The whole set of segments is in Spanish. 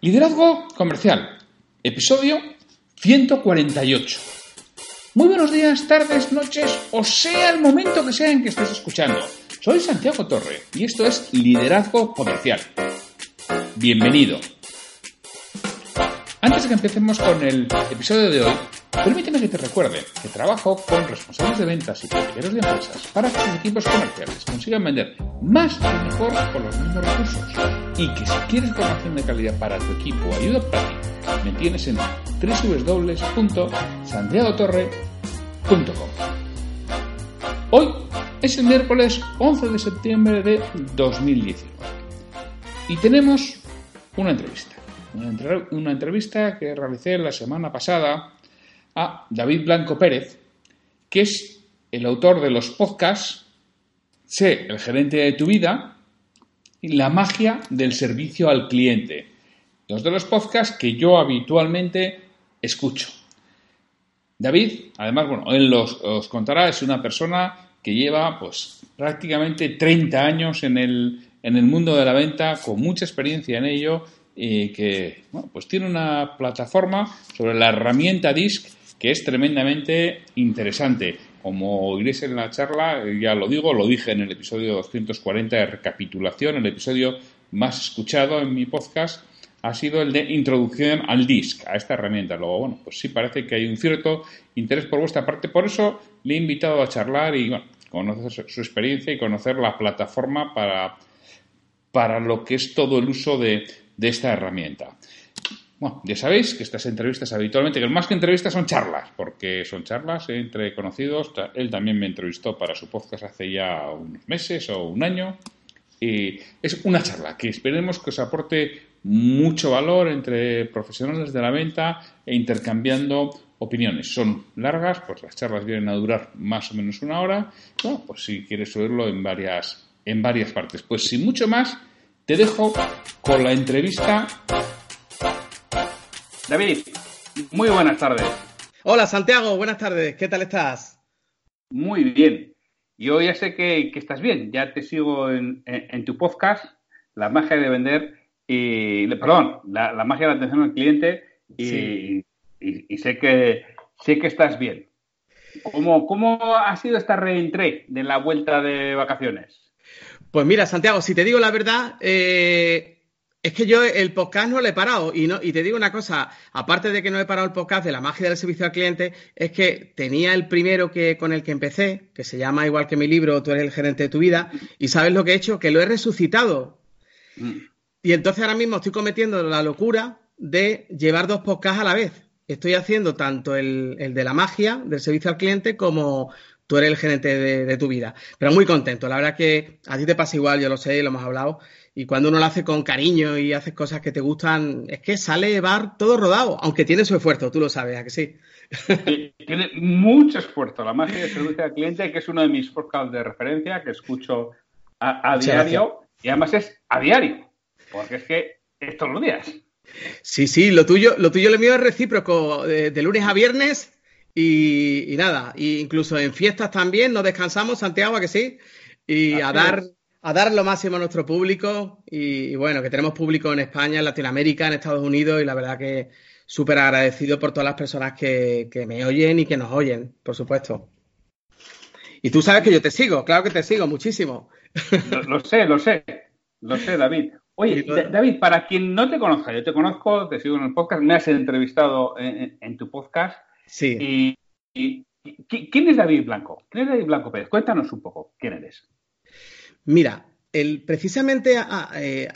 Liderazgo comercial. Episodio 148. Muy buenos días, tardes, noches, o sea el momento que sea en que estés escuchando. Soy Santiago Torre y esto es Liderazgo Comercial. Bienvenido. Antes de que empecemos con el episodio de hoy, permíteme que te recuerde que trabajo con responsables de ventas y consejeros de empresas para que sus equipos comerciales consigan vender más y mejor con los mismos recursos. Y que si quieres formación de calidad para tu equipo o ayuda práctica, me tienes en www.santiagotorre.com. Hoy es el miércoles 11 de septiembre de 2019 y tenemos una entrevista una entrevista que realicé la semana pasada a David Blanco Pérez, que es el autor de los podcasts Sé el gerente de tu vida y La magia del servicio al cliente. Dos de los podcasts que yo habitualmente escucho. David, además, bueno, él los, os contará, es una persona que lleva pues prácticamente 30 años en el, en el mundo de la venta, con mucha experiencia en ello y que pues tiene una plataforma sobre la herramienta DISC que es tremendamente interesante. Como oiréis en la charla, ya lo digo, lo dije en el episodio 240 de recapitulación, el episodio más escuchado en mi podcast ha sido el de introducción al DISC, a esta herramienta. Luego, bueno, pues sí parece que hay un cierto interés por vuestra parte, por eso le he invitado a charlar y bueno, conocer su experiencia y conocer la plataforma para, para lo que es todo el uso de, de esta herramienta. Bueno, ya sabéis que estas entrevistas habitualmente, que más que entrevistas son charlas, porque son charlas entre conocidos. Él también me entrevistó para su podcast hace ya unos meses o un año. Y es una charla que esperemos que os aporte mucho valor entre profesionales de la venta e intercambiando opiniones. Son largas, pues las charlas vienen a durar más o menos una hora. Bueno, pues si quieres subirlo en varias, en varias partes. Pues sin mucho más, te dejo con la entrevista. David, muy buenas tardes. Hola Santiago, buenas tardes. ¿Qué tal estás? Muy bien. Yo ya sé que, estás bien. Ya te sigo en, tu podcast, La magia de vender, y, perdón, la, magia de la atención al cliente, y, sé, que, sé que estás bien. ¿Cómo, ¿Cómo ha sido esta reentré de la vuelta de vacaciones? Pues mira, Santiago, si te digo la verdad, eh, es que yo el podcast no lo he parado. Y, no, y te digo una cosa, aparte de que no he parado el podcast de la magia del servicio al cliente, es que tenía el primero que con el que empecé, que se llama igual que mi libro, Tú eres el gerente de tu vida, y ¿sabes lo que he hecho? Que lo he resucitado. Mm. Y entonces ahora mismo estoy cometiendo la locura de llevar dos podcasts a la vez. Estoy haciendo tanto el, el de la magia del servicio al cliente como, tú eres el gerente de, tu vida. Pero muy contento. La verdad que a ti te pasa igual, yo lo sé, lo hemos hablado. Y cuando uno lo hace con cariño y haces cosas que te gustan, es que sale bar todo rodado, aunque tiene su esfuerzo, tú lo sabes, ¿a que sí? Tiene mucho esfuerzo. La magia de servicio al cliente, que es uno de mis podcasts de referencia, que escucho a, diario. Y además es a diario, porque es que es todos los días. Sí, sí, lo tuyo, lo tuyo lo mío es recíproco. de lunes a viernes y, nada, incluso en fiestas también nos descansamos, Santiago, ¿a que sí? Y a dar, a dar lo máximo a nuestro público. Y, bueno, que tenemos público en España, en Latinoamérica, en Estados Unidos, y la verdad que súper agradecido por todas las personas que, me oyen y que nos oyen, por supuesto. Y tú sabes que yo te sigo, claro que te sigo muchísimo. Lo, sé, lo sé, lo sé, David. Oye, David, para quien no te conozca, yo te conozco, te sigo en el podcast, me has entrevistado en tu podcast Sí. Y, ¿Quién es David Blanco? ¿Quién es David Blanco Pérez? Cuéntanos un poco, ¿quién eres? Mira, el, precisamente eh,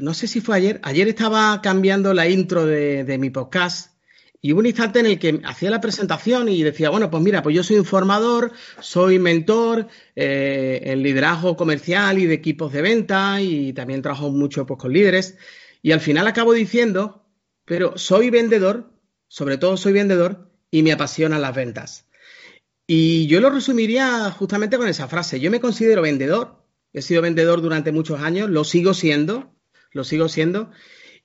no sé si fue ayer, ayer estaba cambiando la intro de, mi podcast y hubo un instante en el que hacía la presentación y decía, bueno, pues mira, pues yo soy un formador, soy mentor eh, en liderazgo comercial y de equipos de venta y también trabajo mucho pues, con líderes. Y al final acabo diciendo, pero soy vendedor, sobre todo soy vendedor y me apasionan las ventas. Y yo lo resumiría justamente con esa frase. Yo me considero vendedor, he sido vendedor durante muchos años, lo sigo siendo, lo sigo siendo.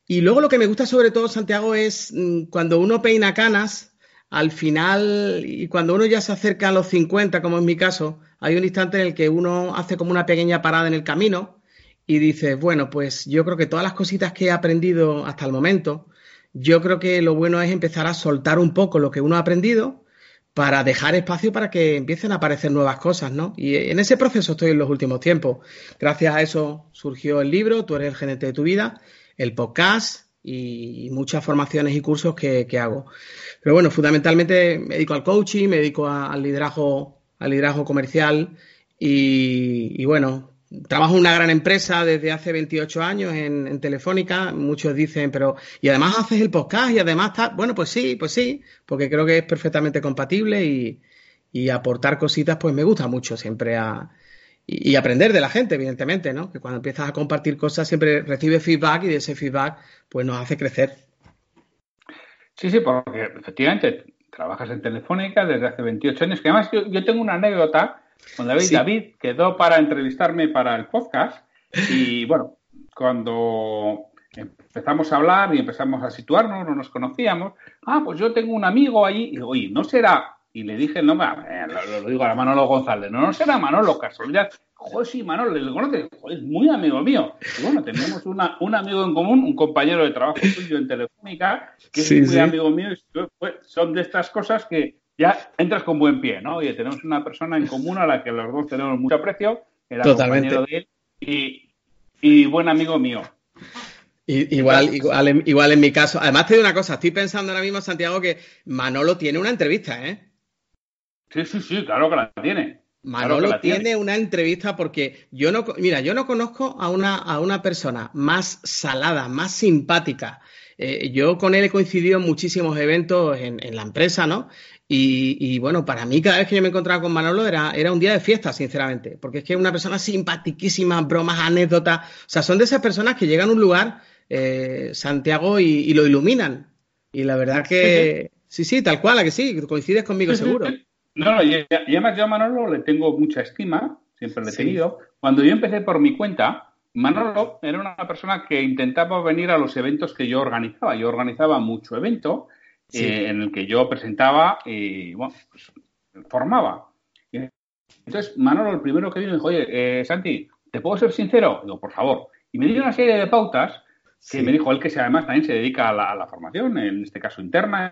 Y luego lo que me gusta sobre todo, Santiago, es mm, cuando uno peina canas, al final, y cuando uno ya se acerca a los 50, como en mi caso, hay un instante en el que uno hace como una pequeña parada en el camino y dice, bueno, pues yo creo que todas las cositas que he aprendido hasta el momento, yo creo que lo bueno es empezar a soltar un poco lo que uno ha aprendido para dejar espacio para que empiecen a aparecer nuevas cosas, ¿no? Y en ese proceso estoy en los últimos tiempos. Gracias a eso surgió el libro, Tú eres el gerente de tu vida, el podcast y muchas formaciones y cursos que, hago. Pero bueno, fundamentalmente me dedico al coaching, me dedico al liderazgo, al liderazgo comercial y, y bueno, Trabajo en una gran empresa desde hace 28 años en, Telefónica, muchos dicen, pero y además haces el podcast y además está, bueno, pues sí, pues sí, porque creo que es perfectamente compatible y, aportar cositas, pues me gusta mucho siempre a, y, aprender de la gente, evidentemente, ¿no? Que cuando empiezas a compartir cosas siempre recibes feedback y de ese feedback, pues nos hace crecer. Sí, sí, porque efectivamente trabajas en Telefónica desde hace 28 años, que además yo tengo una anécdota con David. David quedó para entrevistarme para el podcast y bueno, cuando empezamos a hablar y empezamos a situarnos, no nos conocíamos, ah, pues yo tengo un amigo ahí, y digo, oye, no será, y le dije el nombre, lo, lo, digo a Manolo González, no, no será Manolo casualidad, joder, sí, Manolo, le conoces, joder, es muy amigo mío. Y bueno, tenemos una, un amigo en común, un compañero de trabajo tuyo en Telefónica, que es muy amigo mío, y pues, son de estas cosas que ya entras con buen pie, ¿no? Oye, tenemos una persona en común a la que los dos tenemos mucho aprecio, era Totalmente. compañero de él y, buen amigo mío. igual, igual, igual en mi caso. Además, te digo una cosa, estoy pensando ahora mismo, Santiago, que Manolo tiene una entrevista, ¿eh? Sí, sí, sí, claro que la tiene. Manolo tiene. una entrevista porque yo no, mira, yo no conozco a una, a una persona más salada, más simpática. Eh, yo con él he coincidido en muchísimos eventos en, en la empresa, ¿no? Y, bueno, para mí cada vez que yo me encontraba con Manolo era, era un día de fiesta, sinceramente, porque es que es una persona simpatiquísima, bromas, anécdotas, o sea, son de esas personas que llegan a un lugar, eh, Santiago, y, lo iluminan. Y la verdad que sí, sí, tal cual, a que sí, coincides conmigo seguro. No, no, y, además yo a Manolo le tengo mucha estima, siempre le he tenido. Cuando yo empecé por mi cuenta, Manolo era una persona que intentaba venir a los eventos que yo organizaba. Yo organizaba mucho evento eh, en el que yo presentaba y, bueno, pues, formaba. Entonces, Manolo, el primero que vino, dijo, oye, eh, Santi, ¿te puedo ser sincero? Digo, por favor. Y me dio una serie de pautas que me dijo él que además también se dedica a la, formación, en este caso interna,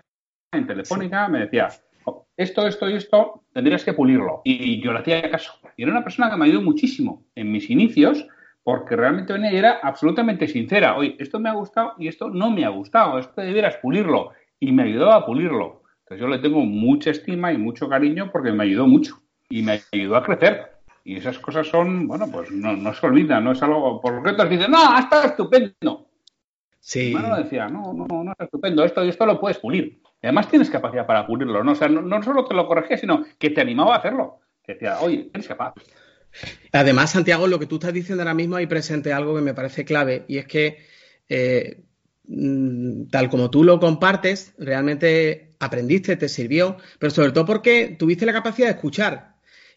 en Telefónica, me decía, oh, esto, esto y esto, tendrías que pulirlo. Y yo le hacía caso. Y era una persona que me ayudó muchísimo en mis inicios, porque realmente venía y era absolutamente sincera. Oye, esto me ha gustado y esto no me ha gustado, esto debieras pulirlo y me ayudó a pulirlo. Entonces yo le tengo mucha estima y mucho cariño porque me ayudó mucho y me ayudó a crecer. Y esas cosas son, bueno, pues no, se olvidan, no es algo. Por lo que otros dicen, no, está estupendo. Sí. Mi hermano decía, no, no, no está estupendo, esto y esto lo puedes pulir. Y además tienes capacidad para pulirlo, ¿no? O sea, no, solo te lo corregía, sino que te animaba a hacerlo. Que decía, oye, eres capaz. Además, Santiago, lo que tú estás diciendo ahora mismo hay presente algo que me parece clave y es que eh, tal como tú lo compartes, realmente aprendiste, te sirvió, pero sobre todo porque tuviste la capacidad de escuchar.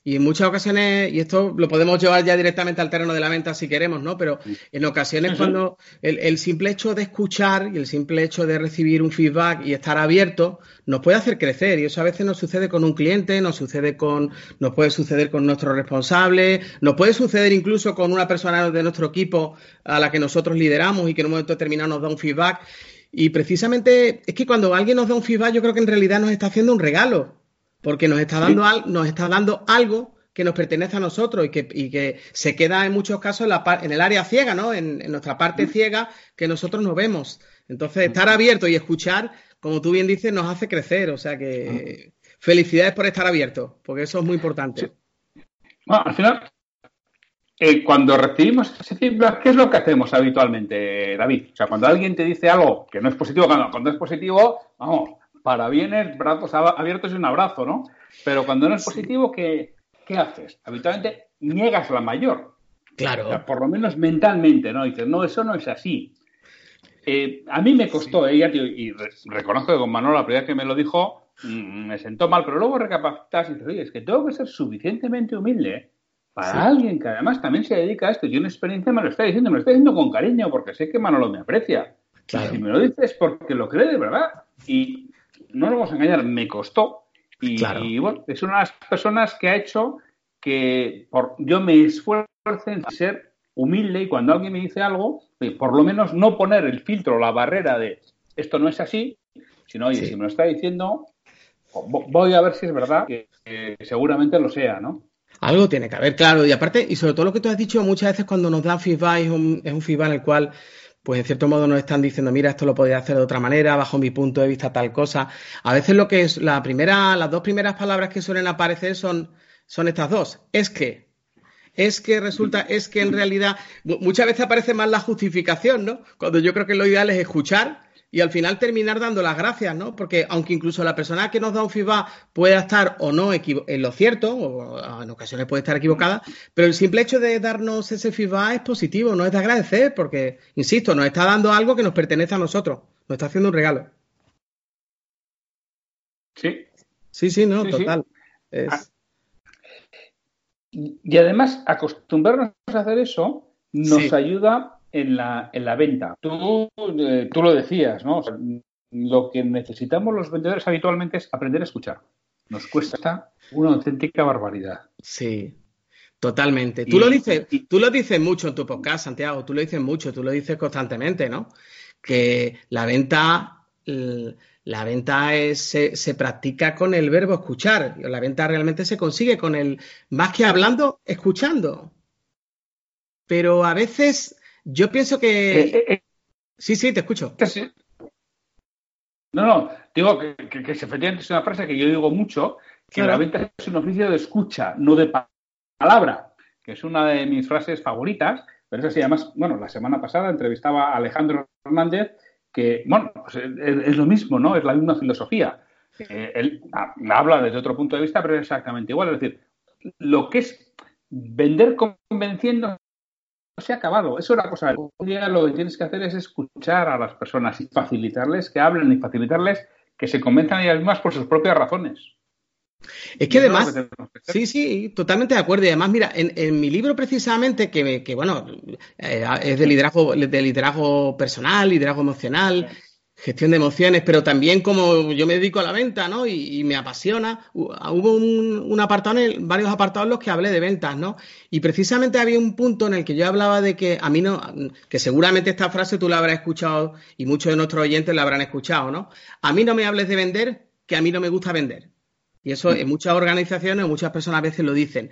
Y en muchas ocasiones, y esto lo podemos llevar ya directamente al terreno de la venta si queremos, ¿no? Pero en ocasiones cuando el, simple hecho de escuchar y el simple hecho de recibir un feedback y estar abierto nos puede hacer crecer. Y eso a veces nos sucede con un cliente, nos sucede con, nos puede suceder con nuestro responsable, nos puede suceder incluso con una persona de nuestro equipo a la que nosotros lideramos y que en un momento determinado nos da un feedback. Y precisamente es que cuando alguien nos da un feedback, yo creo que en realidad nos está haciendo un regalo porque nos está dando, nos está dando algo que nos pertenece a nosotros y que, que se queda en muchos casos en, la, en el área ciega, ¿no? En, nuestra parte ciega que nosotros no vemos. Entonces, estar abierto y escuchar, como tú bien dices, nos hace crecer. O sea que felicidades por estar abierto, porque eso es muy importante. Bueno, al final, eh, cuando recibimos ese feedback, ¿qué es lo que hacemos habitualmente, David? O sea, cuando alguien te dice algo que no es positivo, cuando, cuando es positivo, vamos, para bienes, brazos abiertos y un abrazo, ¿no? Pero cuando no es positivo, ¿qué, haces? Habitualmente niegas la mayor. Claro. por lo menos mentalmente, ¿no? Dices, no, eso no es así. eh, a mí me costó, ella, tío, y reconozco que con Manolo la primera vez que me lo dijo, mm, me sentó mal, pero luego recapacitas y dices, oye, es que tengo que ser suficientemente humilde para alguien que además también se dedica a esto y una experiencia me lo está diciendo, me lo está diciendo con cariño porque sé que Manolo me aprecia. Claro. si me lo dices porque lo cree de verdad. Y no lo vamos a engañar, me costó. Y, bueno, es una de las personas que ha hecho que por, yo me esfuerce en ser humilde y cuando alguien me dice algo, eh, por lo menos no poner el filtro, la barrera de esto no es así, sino, oye, si me lo está diciendo, voy a ver si es verdad, que seguramente lo sea, ¿no? Algo tiene que haber, claro. Y aparte, y sobre todo lo que tú has dicho, muchas veces cuando nos dan feedback es un, es un feedback en el cual, pues en cierto modo nos están diciendo, mira, esto lo podría hacer de otra manera, bajo mi punto de vista tal cosa. A veces lo que es la primera, las dos primeras palabras que suelen aparecer son, son estas dos. Es que, es que resulta, es que en realidad, muchas veces aparece más la justificación, ¿no? Cuando yo creo que lo ideal es escuchar y al final terminar dando las gracias, ¿no? Porque aunque incluso la persona que nos da un feedback pueda estar o no en lo cierto, o en ocasiones puede estar equivocada, pero el simple hecho de darnos ese feedback es positivo, no es de agradecer, porque, insisto, nos está dando algo que nos pertenece a nosotros, nos está haciendo un regalo. Sí. Sí, sí, no, total. Ah. Y además, acostumbrarnos a hacer eso nos ayuda en la, en la venta. Tú, eh, tú lo decías, ¿no? lo que necesitamos los vendedores habitualmente es aprender a escuchar. Nos cuesta una auténtica barbaridad. Sí, totalmente. tú, lo dices, tú lo dices mucho en tu podcast, Santiago, tú lo dices mucho, tú lo dices constantemente, ¿no? Que la venta, la venta es, se, se, practica con el verbo escuchar. La venta realmente se consigue con el, más que hablando, escuchando. Pero a veces yo pienso que. Eh, eh, eh. sí, sí, te escucho. No, no, digo que, efectivamente es una frase que yo digo mucho, que la venta es un oficio de escucha, no de palabra, que es una de mis frases favoritas, pero es así, además, bueno, la semana pasada entrevistaba a Alejandro Hernández, que, bueno, pues es, lo mismo, ¿no? Es la misma filosofía. él habla desde otro punto de vista, pero es exactamente igual. Es decir, lo que es vender convenciendo se ha acabado. Eso es una cosa. Un día lo que tienes que hacer es escuchar a las personas y facilitarles que hablen y facilitarles que se convenzan ellas mismas por sus propias razones. Es que además, sí, sí, totalmente de acuerdo. Y además, mira, en, mi libro precisamente, que, que bueno, eh, es de liderazgo, de liderazgo personal, liderazgo emocional, gestión de emociones, pero también como yo me dedico a la venta, ¿no? Y, me apasiona. Hubo un, apartado, en varios apartados en los que hablé de ventas, ¿no? Y precisamente había un punto en el que yo hablaba de que a mí no, que seguramente esta frase tú la habrás escuchado y muchos de nuestros oyentes la habrán escuchado, ¿no? A mí no me hables de vender, que a mí no me gusta vender. Y eso en muchas organizaciones, muchas personas a veces lo dicen.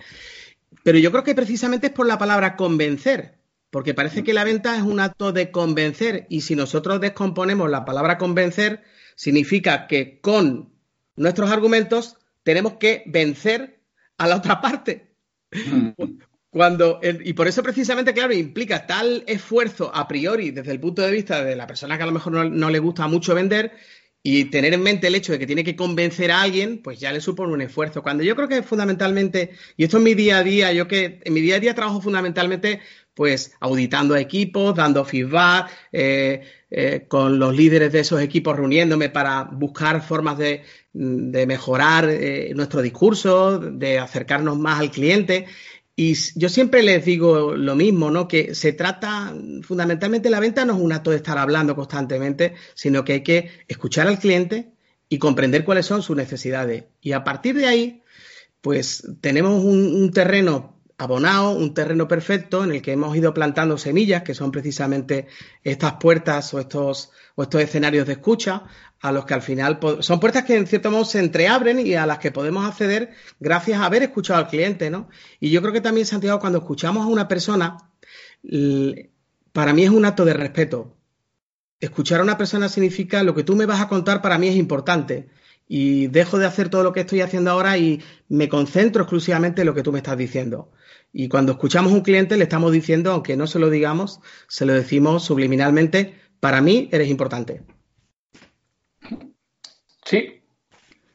Pero yo creo que precisamente es por la palabra convencer. Porque parece que la venta es un acto de convencer y si nosotros descomponemos la palabra convencer, significa que con nuestros argumentos tenemos que vencer a la otra parte. Cuando, y por eso precisamente, claro, implica tal esfuerzo a priori desde el punto de vista de la persona que a lo mejor no, no, le gusta mucho vender y tener en mente el hecho de que tiene que convencer a alguien, pues ya le supone un esfuerzo. Cuando yo creo que fundamentalmente, y esto es mi día a día, yo que en mi día a día trabajo fundamentalmente pues auditando equipos, dando feedback, eh, eh, con los líderes de esos equipos reuniéndome para buscar formas de, mejorar eh, nuestro discurso, de acercarnos más al cliente. Y yo siempre les digo lo mismo, ¿no? Que se trata, fundamentalmente la venta no es un acto de estar hablando constantemente, sino que hay que escuchar al cliente y comprender cuáles son sus necesidades. Y a partir de ahí, pues tenemos un terreno abonado, un terreno perfecto en el que hemos ido plantando semillas, que son precisamente estas puertas o estos, o estos escenarios de escucha, a los que al final son puertas que en cierto modo se entreabren y a las que podemos acceder gracias a haber escuchado al cliente, ¿no? Y yo creo que también, Santiago, cuando escuchamos a una persona, para mí es un acto de respeto. Escuchar a una persona significa lo que tú me vas a contar para mí es importante y dejo de hacer todo lo que estoy haciendo ahora y me concentro exclusivamente en lo que tú me estás diciendo. Y cuando escuchamos a un cliente le estamos diciendo, aunque no se lo digamos, se lo decimos subliminalmente, para mí eres importante. Sí,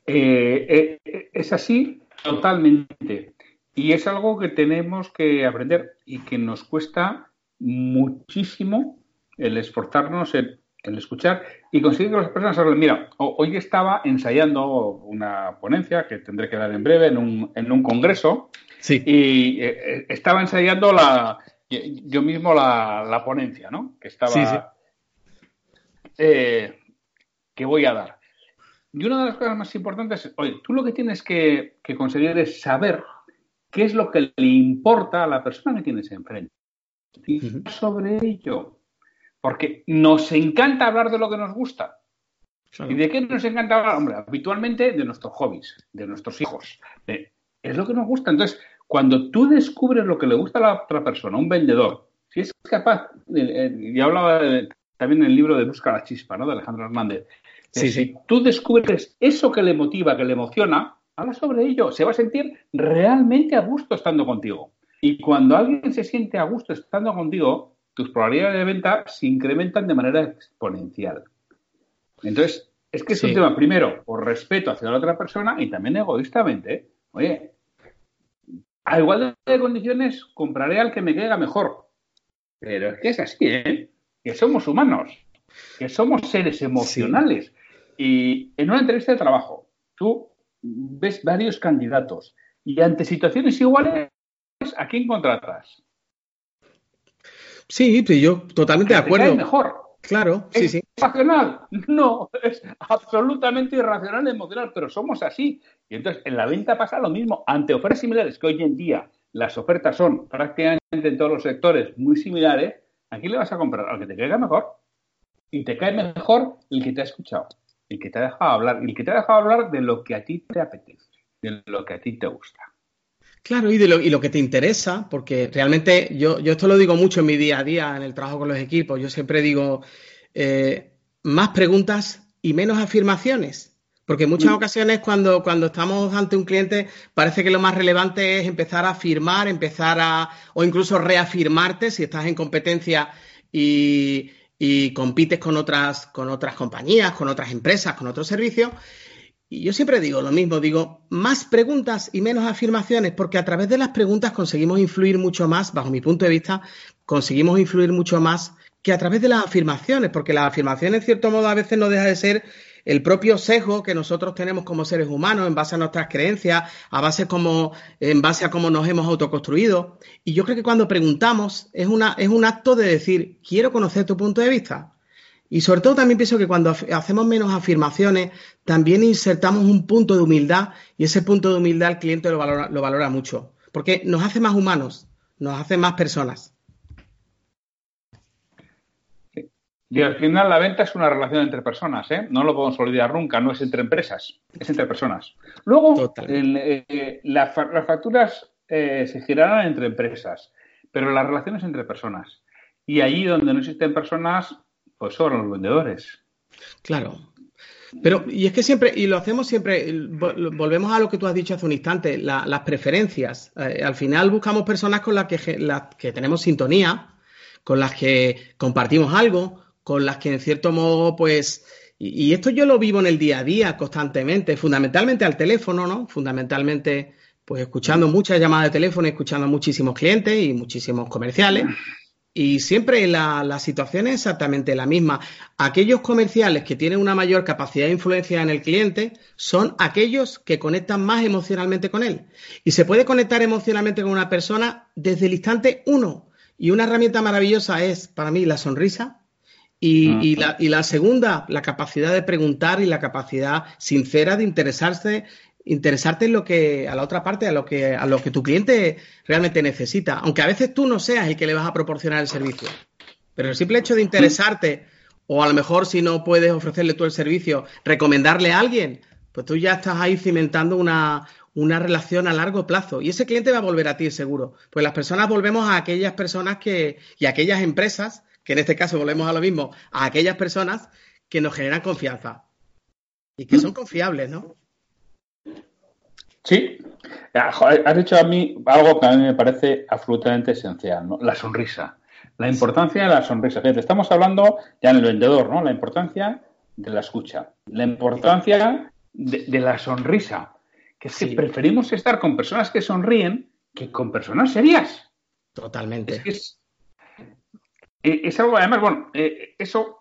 eh, eh, es así totalmente. Y es algo que tenemos que aprender y que nos cuesta muchísimo el esforzarnos en escuchar y conseguir que las personas hablen. Mira, hoy estaba ensayando una ponencia que tendré que dar en breve en un, en un congreso. Sí. Y eh, eh, estaba ensayando la, yo mismo la, ponencia, ¿no? Que estaba. Sí, eh, que voy a dar. Y una de las cosas más importantes es, oye, tú lo que tienes que, conseguir es saber qué es lo que le importa a la persona que tienes enfrente. Y sobre ello. Porque nos encanta hablar de lo que nos gusta. ¿Y de qué nos encanta hablar? Hombre, habitualmente de nuestros hobbies, de nuestros hijos. es lo que nos gusta. Entonces, cuando tú descubres lo que le gusta a la otra persona, un vendedor, si es capaz, y hablaba también en el libro de Busca la Chispa, ¿no? De Alejandro Hernández. Si tú descubres eso que le motiva, que le emociona, habla sobre ello. Se va a sentir realmente a gusto estando contigo. Y cuando alguien se siente a gusto estando contigo, tus probabilidades de venta se incrementan de manera exponencial. Entonces, es que es un tema, primero, por respeto hacia la otra persona y también egoístamente. Oye, a igual de condiciones compraré al que me caiga mejor. Pero es que es así, ¿eh? Que somos humanos, que somos seres emocionales. Y en una entrevista de trabajo, tú ves varios candidatos y ante situaciones iguales, ¿a quién contratas? Sí, yo totalmente de acuerdo. mejor. Claro, sí, sí. ¿Racional? No, es absolutamente irracional y emocional, pero somos así. Y entonces en la venta pasa lo mismo. Ante ofertas similares, que hoy en día las ofertas son prácticamente en todos los sectores muy similares, ¿a quién le vas a comprar? Al que te caiga mejor. Y te cae mejor el que te ha escuchado, el que te ha dejado hablar, el que te ha dejado hablar de lo que a ti te apetece, de lo que a ti te gusta. Claro, y, de lo, y lo que te interesa, porque realmente yo, yo esto lo digo mucho en mi día a día, en el trabajo con los equipos, yo siempre digo eh, más preguntas y menos afirmaciones. Porque en muchas mm. ocasiones cuando, cuando estamos ante un cliente parece que lo más relevante es empezar a afirmar, empezar a, o incluso reafirmarte si estás en competencia y, y compites con otras, con otras compañías, con otras empresas, con otros servicios. Y yo siempre digo lo mismo, digo, más preguntas y menos afirmaciones, porque a través de las preguntas conseguimos influir mucho más, bajo mi punto de vista, conseguimos influir mucho más que a través de las afirmaciones, porque las afirmaciones, en cierto modo, a veces no deja de ser el propio sesgo que nosotros tenemos como seres humanos en base a nuestras creencias, a base como, en base a cómo nos hemos autoconstruido. Y yo creo que cuando preguntamos es, una, es un acto de decir, quiero conocer tu punto de vista. Y sobre todo también pienso que cuando hacemos menos afirmaciones, también insertamos un punto de humildad y ese punto de humildad el cliente lo valora, lo valora mucho, porque nos hace más humanos, nos hace más personas. Y al final la venta es una relación entre personas, ¿eh? No lo podemos olvidar nunca, no es entre empresas, es entre personas. Luego, eh, las facturas eh, se girarán entre empresas, pero las relaciones entre personas. Y allí donde no existen personas, pues son los vendedores. Claro. Pero, y es que siempre, y lo hacemos siempre, volvemos a lo que tú has dicho hace un instante, las preferencias. Eh, al final buscamos personas con las que, que tenemos sintonía, con las que compartimos algo, con las que en cierto modo, pues, y, esto yo lo vivo en el día a día constantemente, fundamentalmente al teléfono, ¿no? Fundamentalmente, pues escuchando muchas llamadas de teléfono, escuchando a muchísimos clientes y muchísimos comerciales. Y siempre la, la, situación es exactamente la misma. Aquellos comerciales que tienen una mayor capacidad de influencia en el cliente son aquellos que conectan más emocionalmente con él. Y se puede conectar emocionalmente con una persona desde el instante uno. Y una herramienta maravillosa es, para mí, la sonrisa, y, la, segunda, la capacidad de preguntar y la capacidad sincera de interesarse, interesarte en lo que, a la otra parte, a lo que, a lo que tu cliente realmente necesita. Aunque a veces tú no seas el que le vas a proporcionar el servicio. Pero el simple hecho de interesarte, o a lo mejor si no puedes ofrecerle tú el servicio, recomendarle a alguien, pues tú ya estás ahí cimentando una, una relación a largo plazo. Y ese cliente va a volver a ti, seguro. Pues las personas volvemos a aquellas personas que, y a aquellas empresas que en este caso volvemos a lo mismo, a aquellas personas que nos generan confianza y que son confiables, ¿no? Sí, has dicho a mí algo que a mí me parece absolutamente esencial, ¿no? La sonrisa. La importancia de la sonrisa. Fíjate, estamos hablando ya en el vendedor, ¿no? La importancia de la escucha. La importancia de, la sonrisa. Que es que preferimos estar con personas que sonríen que con personas serias. Totalmente. Es que es, es algo, además, bueno, eh, eso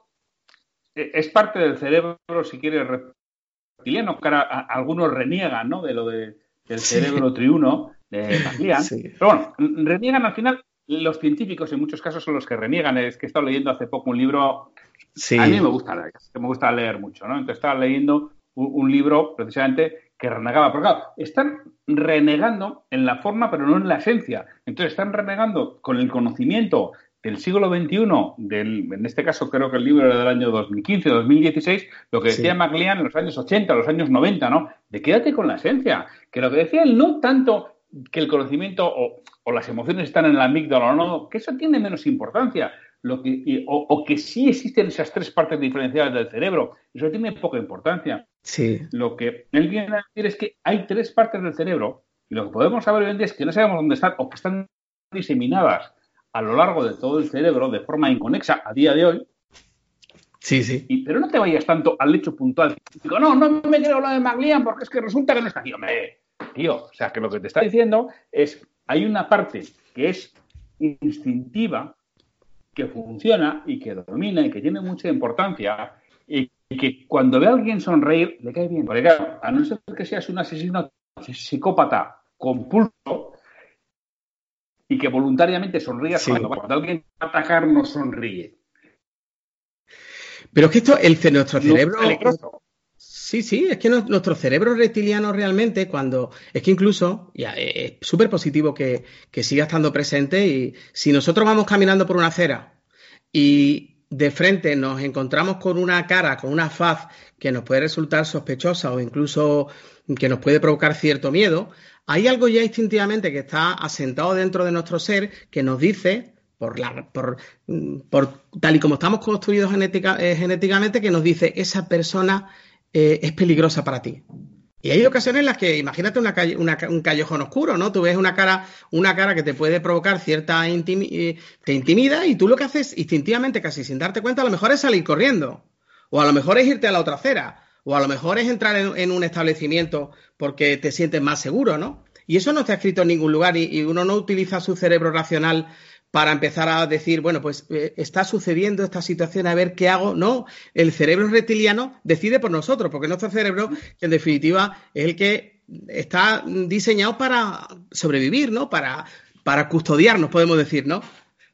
es parte del cerebro, si quieres, que algunos reniegan, ¿no? De lo de, del cerebro triuno de McLean. Pero bueno, reniegan al final, los científicos en muchos casos son los que reniegan. Es que he estado leyendo hace poco un libro, a mí me gusta leer, me gusta leer mucho, ¿no? Entonces estaba leyendo un, libro precisamente que renegaba. Pero claro, están renegando en la forma, pero no en la esencia. Entonces están renegando con el conocimiento del siglo XXI, del, en este caso creo que el libro era del año 2015, 2016, lo que decía sí. en los años 80, los años 90, ¿no? De quédate con la esencia. Que lo que decía él no tanto que el conocimiento o, o las emociones están en la amígdala o no, que eso tiene menos importancia. Lo que, o, o, que sí existen esas tres partes diferenciadas del cerebro, eso tiene poca importancia. Sí. Lo que él viene a decir es que hay tres partes del cerebro y lo que podemos saber hoy en día es que no sabemos dónde están o que están diseminadas a lo largo de todo el cerebro de forma inconexa a día de hoy. Sí, sí. Y, pero no te vayas tanto al hecho puntual. Digo, no, no me creo lo de Maglian porque es que resulta que no está aquí. Hombre, tío, o sea, que lo que te está diciendo es, hay una parte que es instintiva, que funciona y que domina y que tiene mucha importancia y que cuando ve a alguien sonreír le cae bien. Porque claro, a no ser que seas un asesino psicópata compulso y que voluntariamente sonrías sí. cuando, cuando, alguien va a atacar no sonríe. Pero es que esto, el, nuestro cerebro... No, Sí, sí, es que no, nuestro cerebro reptiliano realmente, cuando. Es que incluso, ya, es súper positivo que, que, siga estando presente. Y si nosotros vamos caminando por una acera y de frente nos encontramos con una cara, con una faz que nos puede resultar sospechosa o incluso que nos puede provocar cierto miedo, hay algo ya instintivamente que está asentado dentro de nuestro ser que nos dice, por, la, por, por tal y como estamos construidos eh, genéticamente, que nos dice esa persona eh, es peligrosa para ti. Y hay ocasiones en las que, imagínate una calle, un callejón oscuro, ¿no? Tú ves una cara, una cara que te puede provocar cierta intimi eh, te intimida y tú lo que haces instintivamente, casi sin darte cuenta, a lo mejor es salir corriendo. O a lo mejor es irte a la otra acera. O a lo mejor es entrar en, en un establecimiento porque te sientes más seguro, ¿no? Y eso no está escrito en ningún lugar y, y uno no utiliza su cerebro racional para empezar a decir, bueno, pues eh, está sucediendo esta situación, a ver qué hago. No, el cerebro reptiliano decide por nosotros, porque nuestro cerebro, en definitiva, es el que está diseñado para sobrevivir, ¿no? Para, para custodiarnos, podemos decir, ¿no?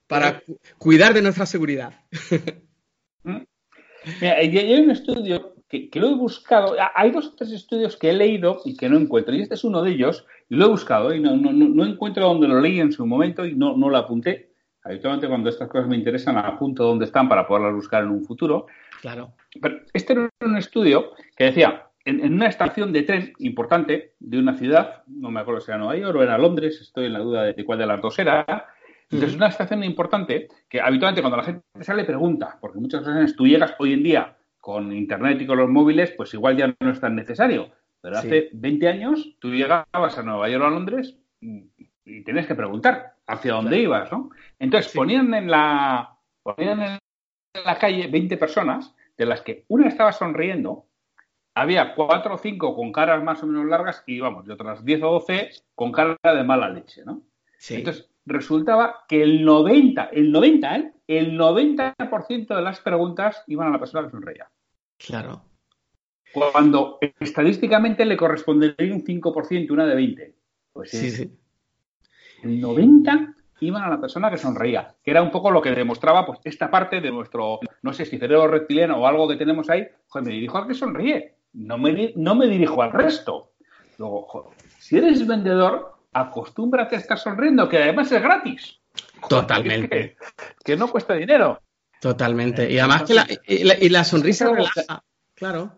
Para cu cuidar de nuestra seguridad. Mira, hay un estudio que, que, lo he buscado. Hay dos o tres estudios que he leído y que no encuentro. Y este es uno de ellos. Y lo he buscado y no, no, no encuentro donde lo leí en su momento y no, no lo apunté. Habitualmente cuando estas cosas me interesan apunto dónde están para poderlas buscar en un futuro. Claro. Pero este era un estudio que decía, en, en, una estación de tren importante de una ciudad, no me acuerdo si era Nueva York o era Londres, estoy en la duda de cuál de las dos era, entonces, una estación importante que habitualmente cuando la gente sale pregunta, porque muchas ocasiones tú llegas hoy en día con Internet y con los móviles, pues igual ya no es tan necesario. Pero hace sí. 20 años tú llegabas a Nueva York o a Londres y tienes que preguntar hacia dónde claro. ibas, ¿no? Entonces, sí. ponían, en la, ponían en la calle 20 personas, de las que una estaba sonriendo, había cuatro o cinco con caras más o menos largas y, vamos, de otras 10 o 12 con cara de mala leche, ¿no? Sí. Entonces, resultaba que el 90, el 90, ¿eh? El 90% de las preguntas iban a la persona que sonreía. Claro. Cuando estadísticamente le correspondería un 5%, una de 20. Pues sí, sí. El 90 iban a la persona que sonreía, que era un poco lo que demostraba pues esta parte de nuestro, no sé si cerebro reptiliano o algo que tenemos ahí, joder, me dirijo al que sonríe, no me, no me dirijo al resto. Luego, joder, si eres vendedor, acostúmbrate a estar sonriendo, que además es gratis. Totalmente. Que, que no cuesta dinero. Totalmente. Y además que la, y la, y la sonrisa relaja. Claro.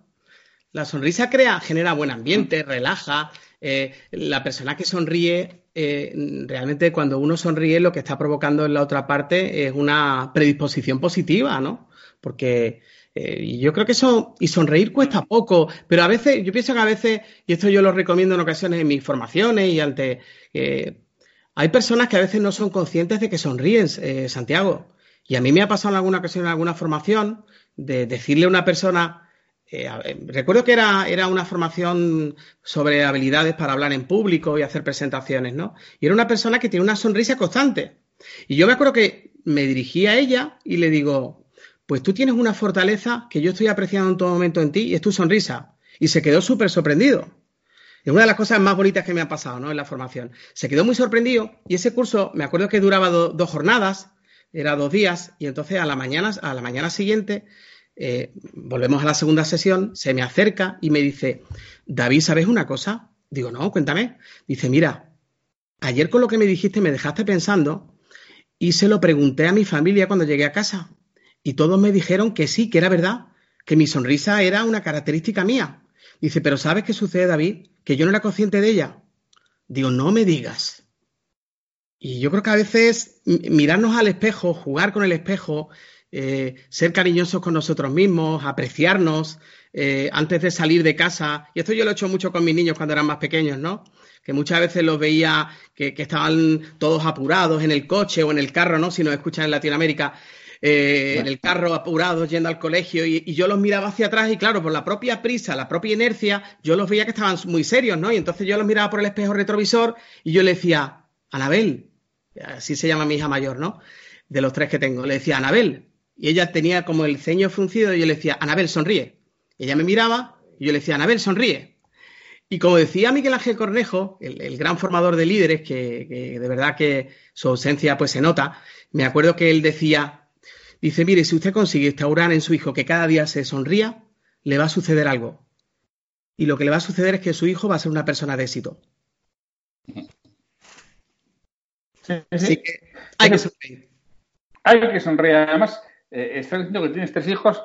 La sonrisa crea, genera buen ambiente, relaja. Eh, la persona que sonríe, eh, realmente cuando uno sonríe, lo que está provocando en la otra parte es una predisposición positiva, ¿no? Porque eh, yo creo que eso, y sonreír cuesta poco, pero a veces, yo pienso que a veces, y esto yo lo recomiendo en ocasiones en mis formaciones y ante, eh, hay personas que a veces no son conscientes de que sonríen, eh, Santiago. Y a mí me ha pasado en alguna ocasión, en alguna formación, de decirle a una persona, eh, recuerdo que era, era una formación sobre habilidades para hablar en público y hacer presentaciones, ¿no? Y era una persona que tiene una sonrisa constante. Y yo me acuerdo que me dirigí a ella y le digo, pues tú tienes una fortaleza que yo estoy apreciando en todo momento en ti y es tu sonrisa. Y se quedó súper sorprendido. Es una de las cosas más bonitas que me han pasado ¿no? en la formación. Se quedó muy sorprendido y ese curso, me acuerdo que duraba dos jornadas, era dos días, y entonces a la mañana, a la mañana siguiente, eh, volvemos a la segunda sesión, se me acerca y me dice, David, ¿sabes una cosa? Digo, no, cuéntame. Dice, mira, ayer con lo que me dijiste me dejaste pensando y se lo pregunté a mi familia cuando llegué a casa y todos me dijeron que sí, que era verdad, que mi sonrisa era una característica mía. Dice, pero ¿sabes qué sucede, David? Que yo no era consciente de ella. Digo, no me digas. Y yo creo que a veces mirarnos al espejo, jugar con el espejo, eh, ser cariñosos con nosotros mismos, apreciarnos eh, antes de salir de casa. Y esto yo lo he hecho mucho con mis niños cuando eran más pequeños, ¿no? Que muchas veces los veía que, que estaban todos apurados en el coche o en el carro, ¿no? Si nos escuchan en Latinoamérica, eh, en el carro apurados yendo al colegio y, yo los miraba hacia atrás y claro, por la propia prisa, la propia inercia, yo los veía que estaban muy serios, ¿no? Y entonces yo los miraba por el espejo retrovisor y yo le decía, Anabel, así se llama mi hija mayor, ¿no? De los tres que tengo, le decía, Anabel, y ella tenía como el ceño fruncido y yo le decía, Anabel, sonríe. ella me miraba y yo le decía, Anabel, sonríe. Y como decía Miguel Ángel Cornejo, el, gran formador de líderes, que, que, de verdad que su ausencia pues se nota, me acuerdo que él decía, Dice, mire, si usted consigue instaurar en su hijo que cada día se sonría, le va a suceder algo. Y lo que le va a suceder es que su hijo va a ser una persona de éxito. Así que hay que sonreír. Hay que sonreír. Además, eh, estás diciendo que tienes tres hijos,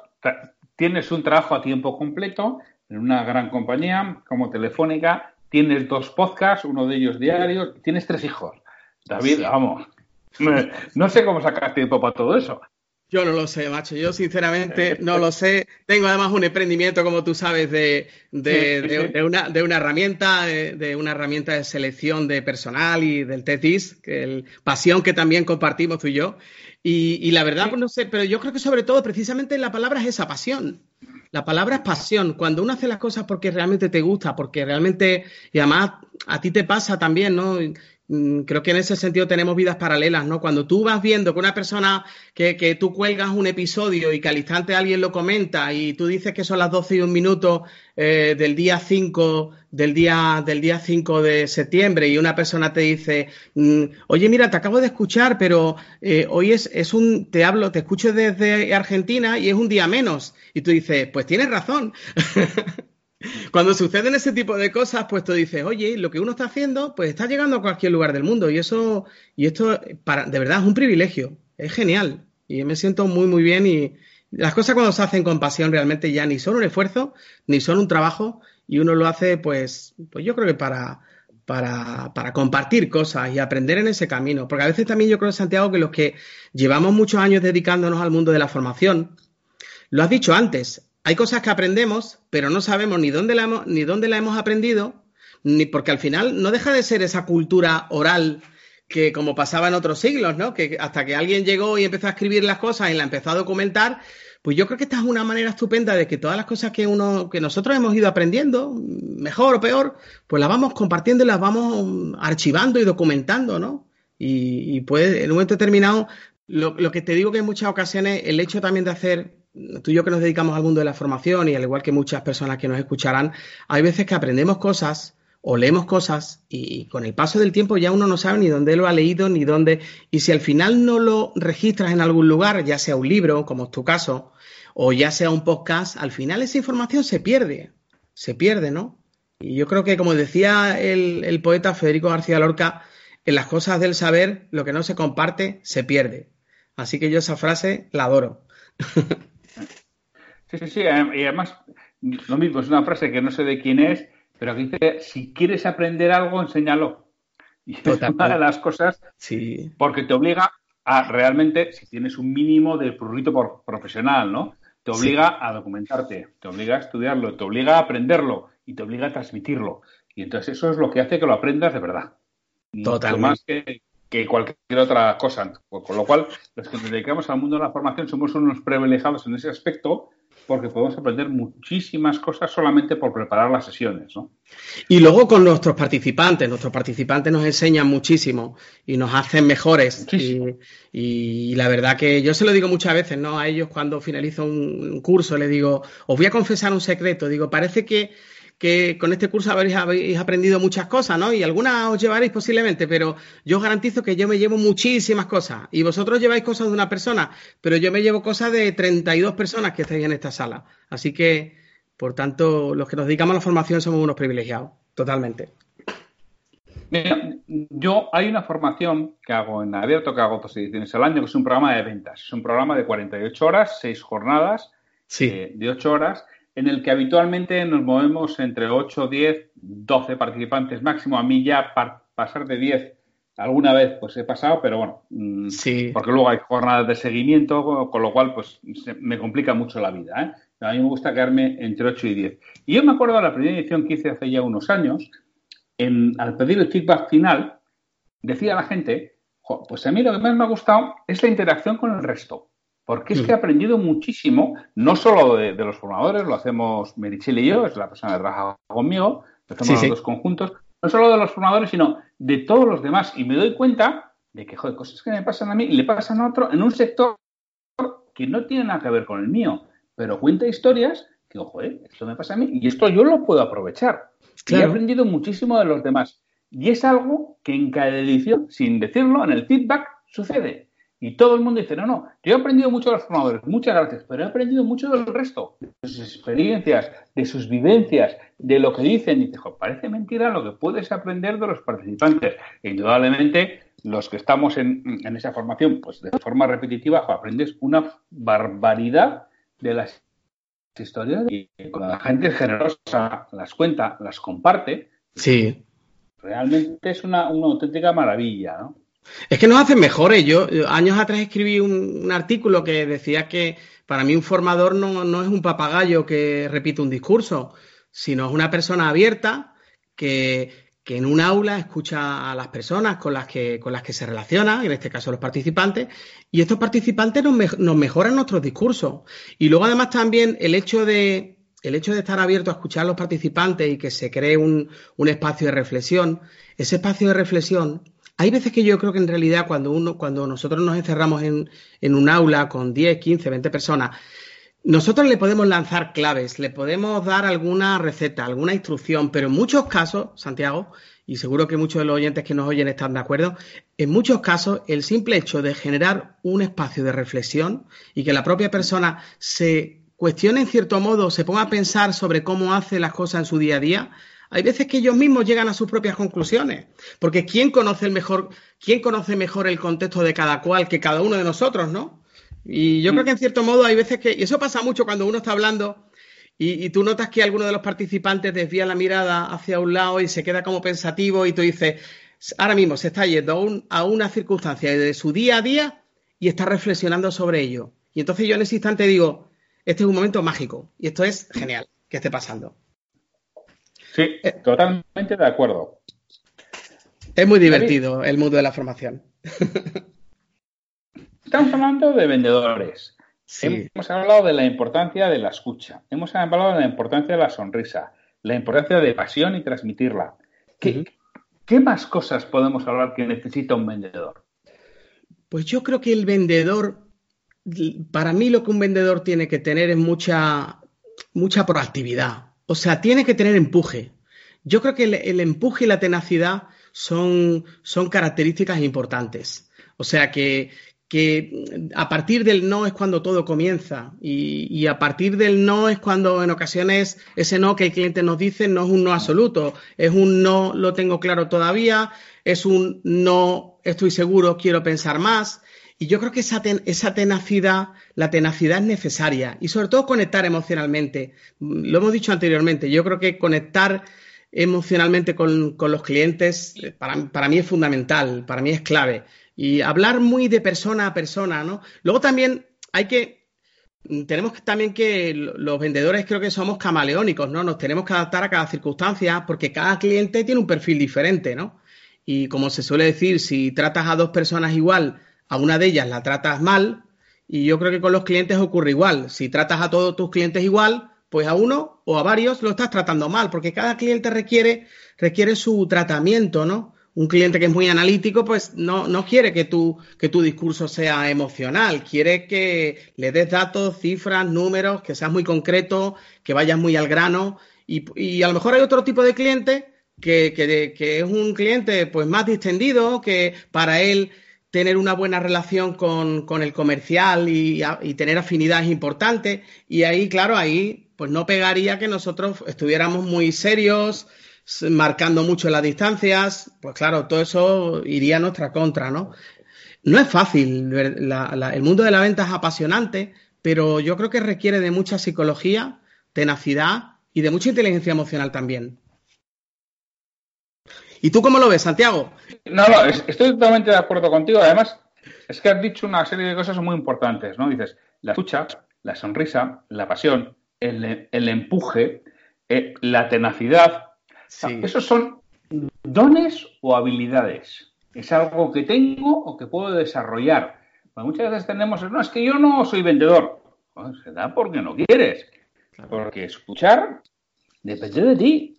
tienes un trabajo a tiempo completo en una gran compañía como Telefónica, tienes dos podcasts, uno de ellos diario, tienes tres hijos. David, vamos, no sé cómo sacas tiempo para todo eso. Yo no lo sé, macho. Yo sinceramente no lo sé. Tengo además un emprendimiento, como tú sabes, de, de, una, de una, herramienta, de, una herramienta de selección de personal y del TETIS, que el pasión que también compartimos tú y yo. Y, la verdad, pues no sé, pero yo creo que sobre todo, precisamente la palabra es esa pasión. La palabra es pasión. Cuando uno hace las cosas porque realmente te gusta, porque realmente, y además a ti te pasa también, ¿no? Mm, creo que en ese sentido tenemos vidas paralelas, ¿no? Cuando tú vas viendo que una persona que, que, tú cuelgas un episodio y que al instante alguien lo comenta y tú dices que son las 12 y un minuto eh, del día 5 del día del día 5 de septiembre y una persona te dice, mm, oye, mira, te acabo de escuchar, pero eh, hoy es, es un, te hablo, te escucho desde Argentina y es un día menos. Y tú dices, pues tienes razón. Cuando suceden ese tipo de cosas, pues tú dices, oye, lo que uno está haciendo, pues está llegando a cualquier lugar del mundo. Y eso, y esto, para, de verdad, es un privilegio. Es genial. Y me siento muy, muy bien. Y las cosas cuando se hacen con pasión realmente ya ni son un esfuerzo, ni son un trabajo. Y uno lo hace, pues, pues yo creo que para, para, para, compartir cosas y aprender en ese camino. Porque a veces también yo creo, Santiago, que los que llevamos muchos años dedicándonos al mundo de la formación, lo has dicho antes, hay cosas que aprendemos, pero no sabemos ni dónde la hemos, ni dónde la hemos aprendido, ni porque al final no deja de ser esa cultura oral que como pasaba en otros siglos, ¿no? Que hasta que alguien llegó y empezó a escribir las cosas y la empezó a documentar, pues yo creo que esta es una manera estupenda de que todas las cosas que uno, que nosotros hemos ido aprendiendo, mejor o peor, pues las vamos compartiendo y las vamos archivando y documentando, ¿no? Y, pues en un momento determinado, lo, lo que te digo que en muchas ocasiones el hecho también de hacer tú y yo que nos dedicamos al mundo de la formación y al igual que muchas personas que nos escucharán, hay veces que aprendemos cosas o leemos cosas y con el paso del tiempo ya uno no sabe ni dónde lo ha leído ni dónde y si al final no lo registras en algún lugar, ya sea un libro, como es tu caso, o ya sea un podcast, al final esa información se pierde, se pierde, ¿no? Y yo creo que como decía el, poeta Federico García Lorca, en las cosas del saber lo que no se comparte se pierde. Así que yo esa frase la adoro. Sí, sí, sí. Y además, lo mismo, es una frase que no sé de quién es, pero que dice, si quieres aprender algo, enséñalo. Y es una de las cosas, sí. porque te obliga a realmente, si tienes un mínimo de prurrito profesional, ¿no? Te obliga a documentarte, te obliga a estudiarlo, te obliga a aprenderlo y te obliga a transmitirlo. Y entonces eso es lo que hace que lo aprendas de verdad. Totalmente. Más que, que cualquier otra cosa. Con lo cual, los que nos dedicamos al mundo de la formación somos unos privilegiados en ese aspecto porque podemos aprender muchísimas cosas solamente por preparar las sesiones, ¿no? Y luego con nuestros participantes, nuestros participantes nos enseñan muchísimo y nos hacen mejores. Y, la verdad que yo se lo digo muchas veces, ¿no? A ellos cuando finalizo un curso les digo, os voy a confesar un secreto, digo, parece que que con este curso habéis, habéis, aprendido muchas cosas, ¿no? Y algunas os llevaréis posiblemente, pero yo os garantizo que yo me llevo muchísimas cosas. Y vosotros lleváis cosas de una persona, pero yo me llevo cosas de 32 personas que estáis en esta sala. Así que, por tanto, los que nos dedicamos a la formación somos unos privilegiados, totalmente. Mira, yo hay una formación que hago en abierto, que hago dos ediciones al año, que es un programa de ventas. Es un programa de 48 horas, 6 jornadas eh, de 8 horas en el que habitualmente nos movemos entre 8, 10, 12 participantes máximo. A mí ya pasar de 10 alguna vez pues he pasado, pero bueno, mm, sí. porque luego hay jornadas de seguimiento, con lo cual pues me complica mucho la vida. ¿eh? A mí me gusta quedarme entre 8 y 10. Y yo me acuerdo de la primera edición que hice hace ya unos años, en, al pedir el feedback final, decía la gente, pues a mí lo que más me ha gustado es la interacción con el resto. Porque es que he mm. aprendido muchísimo, no solo de, los formadores, lo hacemos Merichel y yo, es la persona que trabaja conmigo, hacemos los dos conjuntos, no solo de los formadores, sino de todos los demás. Y me doy cuenta de que, joder, cosas que me pasan a mí y le pasan a otro en un sector que no tiene nada que ver con el mío, pero cuenta historias que, ojo, eh, esto me pasa a mí y esto yo lo puedo aprovechar. Y he aprendido muchísimo de los demás. Y es algo que en cada edición, sin decirlo, en el feedback sucede. Y todo el mundo dice, no, no, yo he aprendido mucho de los formadores, muchas gracias, pero he aprendido mucho del resto, de sus experiencias, de sus vivencias, de lo que dicen. Y dice, parece mentira lo que puedes aprender de los participantes. E indudablemente, los que estamos en, esa formación, pues de forma repetitiva, aprendes una barbaridad de las historias y cuando la gente es generosa, las cuenta, las comparte. Sí. Realmente es una, una auténtica maravilla, ¿no? Es que nos hacen mejores. Yo años atrás escribí un, artículo que decía que para mí un formador no, es un papagayo que repite un discurso, sino es una persona abierta que, en un aula escucha a las personas con las que, con las que se relaciona, en este caso los participantes, y estos participantes nos, mejoran nuestros discursos. Y luego además también el hecho de, el hecho de estar abierto a escuchar a los participantes y que se cree un, un espacio de reflexión, ese espacio de reflexión hay veces que yo creo que en realidad cuando uno, cuando nosotros nos encerramos en, un aula con 10, 15, 20 personas, nosotros le podemos lanzar claves, le podemos dar alguna receta, alguna instrucción, pero en muchos casos, Santiago, y seguro que muchos de los oyentes que nos oyen están de acuerdo, en muchos casos el simple hecho de generar un espacio de reflexión y que la propia persona se cuestione en cierto modo, se ponga a pensar sobre cómo hace las cosas en su día a día, hay veces que ellos mismos llegan a sus propias conclusiones, porque ¿quién conoce el mejor, quién conoce mejor el contexto de cada cual que cada uno de nosotros, ¿no? Y yo creo que en cierto modo hay veces que, y eso pasa mucho cuando uno está hablando y, tú notas que alguno de los participantes desvía la mirada hacia un lado y se queda como pensativo y tú dices, ahora mismo se está yendo a, una circunstancia de su día a día y está reflexionando sobre ello. Y entonces yo en ese instante digo, este es un momento mágico y esto es genial que esté pasando. Sí, eh, totalmente de acuerdo. Es muy divertido el mundo de la formación. Estamos hablando de vendedores. Hemos hablado de la importancia de la escucha. Hemos hablado de la importancia de la sonrisa, la importancia de pasión y transmitirla. ¿Qué, ¿Qué más cosas podemos hablar que necesita un vendedor? Pues yo creo que el vendedor, para mí lo que un vendedor tiene que tener es mucha, mucha proactividad, o sea, tiene que tener empuje. Yo creo que el, empuje y la tenacidad son, son características importantes. O sea, que, que a partir del no es cuando todo comienza y, a partir del no es cuando en ocasiones ese no que el cliente nos dice no es un no absoluto, es un no lo tengo claro todavía, es un no estoy seguro, quiero pensar más. Y yo creo que esa, esa tenacidad, la tenacidad es necesaria y sobre todo conectar emocionalmente. Lo hemos dicho anteriormente, yo creo que conectar emocionalmente con, los clientes eh, para, para, mí es fundamental, para mí es clave. Y hablar muy de persona a persona, ¿no? Luego también hay que, tenemos también que los vendedores creo que somos camaleónicos, ¿no? Nos tenemos que adaptar a cada circunstancia porque cada cliente tiene un perfil diferente, ¿no? Y como se suele decir, si tratas a dos personas igual a una de ellas la tratas mal Y yo creo que con los clientes ocurre igual. Si tratas a todos tus clientes igual, pues a uno o a varios lo estás tratando mal, porque cada cliente requiere, requiere su tratamiento, ¿no? Un cliente que es muy analítico, pues no, no quiere que tu, que tu discurso sea emocional, quiere que le des datos, cifras, números, que seas muy concreto, que vayas muy al grano. Y, y a lo mejor hay otro tipo de cliente que, que, que, es un cliente pues más distendido, que para él tener una buena relación con, con el comercial y, y, tener afinidad es importante. Y ahí, claro, ahí pues no pegaría que nosotros estuviéramos muy serios, marcando mucho las distancias. Pues claro, todo eso iría a nuestra contra, ¿no? No es fácil. La, la, el mundo de la venta es apasionante, pero yo creo que requiere de mucha psicología, tenacidad y de mucha inteligencia emocional también. ¿Y tú cómo lo ves, Santiago? No, no, estoy totalmente de acuerdo contigo. Además, es que has dicho una serie de cosas muy importantes, ¿no? Dices, la escucha, la sonrisa, la pasión, el, el empuje, eh, la tenacidad. Sí. Esos son dones o habilidades. Es algo que tengo o que puedo desarrollar. Pues muchas veces tenemos, no, es que yo no soy vendedor. Pues se da porque no quieres. Porque escuchar depende de ti.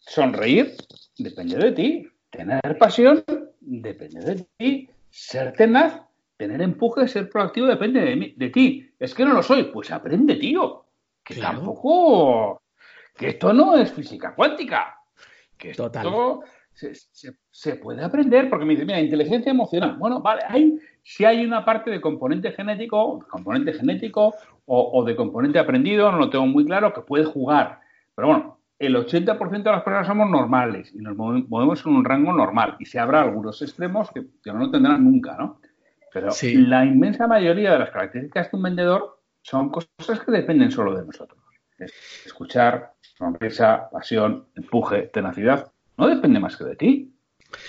Sonreír depende de ti. Tener pasión depende de ti. Ser tenaz, tener empuje, ser proactivo depende de, mí, de ti. Es que no lo soy. Pues aprende, tío. Que claro. tampoco. Que esto no es física cuántica. Que esto Total. Se, se, se, puede aprender. Porque me dice, mira, inteligencia emocional. Bueno, vale, hay, si hay una parte de componente genético, componente genético o, o de componente aprendido, no lo tengo muy claro, que puede jugar. Pero bueno, el 80% de las personas somos normales y nos movemos en un rango normal. Y se habrá algunos extremos que, que no lo tendrán nunca, ¿no? Pero sí. la inmensa mayoría de las características de un vendedor son cosas que dependen solo de nosotros. Escuchar, sonrisa, pasión, empuje, tenacidad, no depende más que de ti.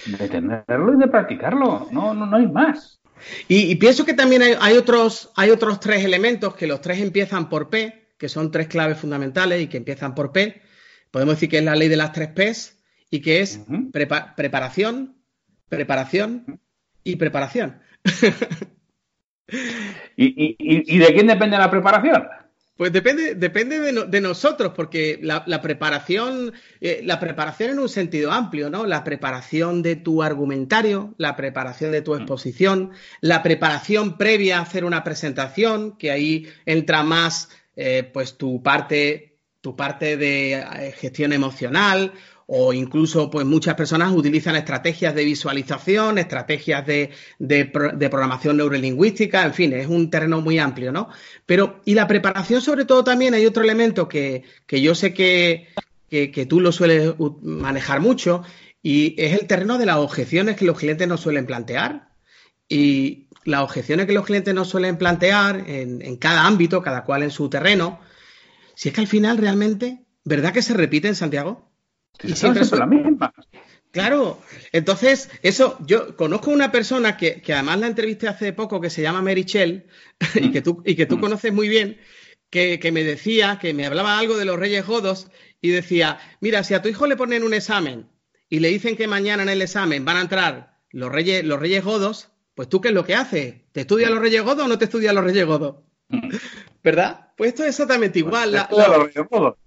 De tenerlo y de practicarlo. No, no, no hay más. Y, y pienso que también hay, hay, otros, hay otros tres elementos que los tres empiezan por P, que son tres claves fundamentales y que empiezan por P podemos decir que es la ley de las tres P's y que es uh -huh. prepa preparación, preparación y preparación. ¿Y, y, ¿Y, de quién depende la preparación? Pues depende, depende de, no, de nosotros, porque la, la preparación, eh, la preparación en un sentido amplio, ¿no? La preparación de tu argumentario, la preparación de tu exposición, la preparación previa a hacer una presentación, que ahí entra más, eh, pues tu parte tu parte de eh, gestión emocional o incluso pues muchas personas utilizan estrategias de visualización, estrategias de, de, de, programación neurolingüística, en fin, es un terreno muy amplio, ¿no? Pero, y la preparación sobre todo también hay otro elemento que, que yo sé que, que, tú lo sueles manejar mucho y es el terreno de las objeciones que los clientes nos suelen plantear. Y las objeciones que los clientes nos suelen plantear en, en cada ámbito, cada cual en su terreno, si es que al final realmente, ¿verdad que se repite en Santiago? Sí, y siempre son la misma. Claro, entonces, eso, yo conozco una persona que, que, además la entrevisté hace poco que se llama Mary Chell mm. y que tú, y que tú mm. conoces muy bien, que, que, me decía, que me hablaba algo de los Reyes Godos y decía, mira, si a tu hijo le ponen un examen y le dicen que mañana en el examen van a entrar los Reyes, los Reyes Godos, pues tú qué es lo que haces? ¿Te estudias los Reyes Godos o no te estudias los Reyes Godos? ¿Verdad? Pues esto es exactamente igual. La, la,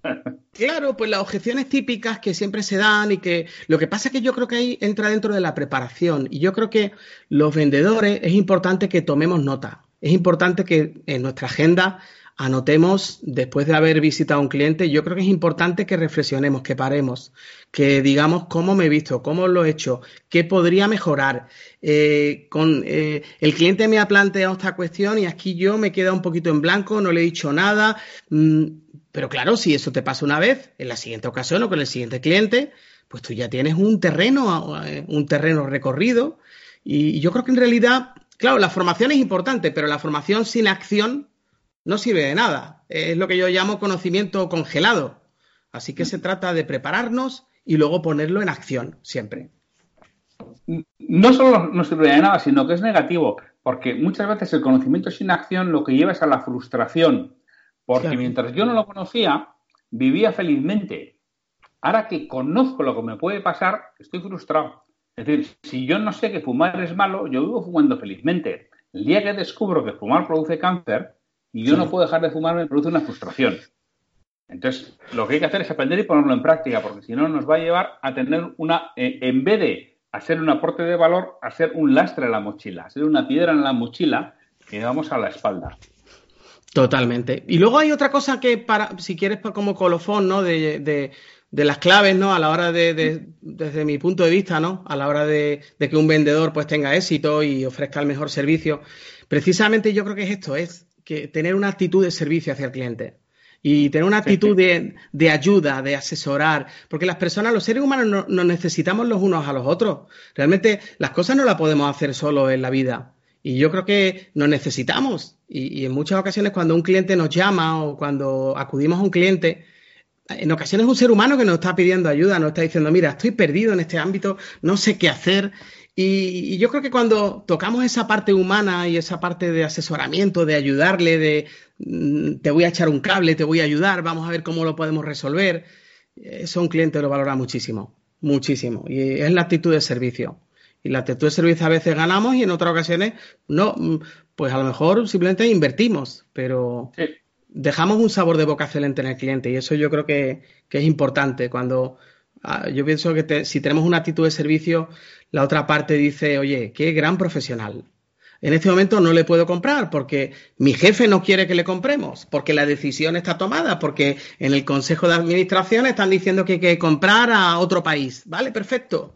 claro, pues las objeciones típicas que siempre se dan y que lo que pasa es que yo creo que ahí entra dentro de la preparación y yo creo que los vendedores es importante que tomemos nota. Es importante que en nuestra agenda anotemos, después de haber visitado a un cliente, yo creo que es importante que reflexionemos, que paremos, que digamos cómo me he visto, cómo lo he hecho, qué podría mejorar. Eh, eh, el cliente me ha planteado esta cuestión y aquí yo me he quedado un poquito en blanco, no le he dicho nada. Mm, pero claro, si eso te pasa una vez, en la siguiente ocasión o con el siguiente cliente, pues tú ya tienes un terreno, eh, un terreno recorrido. Y yo creo que en realidad, claro, la formación es importante, pero la formación sin acción no sirve de nada. Es lo que yo llamo conocimiento congelado. Así que se trata de prepararnos y luego ponerlo en acción siempre. No solo no sirve de nada, sino que es negativo, porque muchas veces el conocimiento sin acción lo que lleva es a la frustración, porque mientras yo no lo conocía, vivía felizmente. Ahora que conozco lo que me puede pasar, estoy frustrado. Es decir, si yo no sé que fumar es malo, yo vivo fumando felizmente. El día que descubro que fumar produce cáncer y yo no puedo dejar de fumar, me produce una frustración. Entonces, lo que hay que hacer es aprender y ponerlo en práctica, porque si no nos va a llevar a tener una, eh, en vez de hacer un aporte de valor, a ser un lastre en la mochila, a ser una piedra en la mochila que vamos a la espalda. Totalmente. Y luego hay otra cosa que, para, si quieres, como colofón, ¿no? De, las claves, ¿no? A la hora de, desde mi punto de vista, ¿no? A la hora de, que un vendedor pues tenga éxito y ofrezca el mejor servicio. Precisamente yo creo que es esto, es que tener una actitud de servicio hacia el cliente y tener una actitud de, ayuda, de asesorar, porque las personas, los seres humanos nos necesitamos los unos a los otros. Realmente las cosas no las podemos hacer solo en la vida. Y yo creo que nos necesitamos. Y, en muchas ocasiones cuando un cliente nos llama o cuando acudimos a un cliente, en ocasiones es un ser humano que nos está pidiendo ayuda, nos está diciendo, mira, estoy perdido en este ámbito, no sé qué hacer. Y, yo creo que cuando tocamos esa parte humana y esa parte de asesoramiento, de ayudarle, de mm, te voy a echar un cable, te voy a ayudar, vamos a ver cómo lo podemos resolver, eso un cliente lo valora muchísimo, muchísimo. Y es la actitud de servicio. Y la actitud de servicio a veces ganamos y en otras ocasiones no, mm, pues a lo mejor simplemente invertimos, pero dejamos un sabor de boca excelente en el cliente y eso yo creo que, es importante cuando ah, yo pienso que si tenemos una actitud de servicio la otra parte dice, oye, qué gran profesional. En este momento no le puedo comprar porque mi jefe no quiere que le compremos, porque la decisión está tomada, porque en el Consejo de Administración están diciendo que hay que comprar a otro país. Vale, perfecto.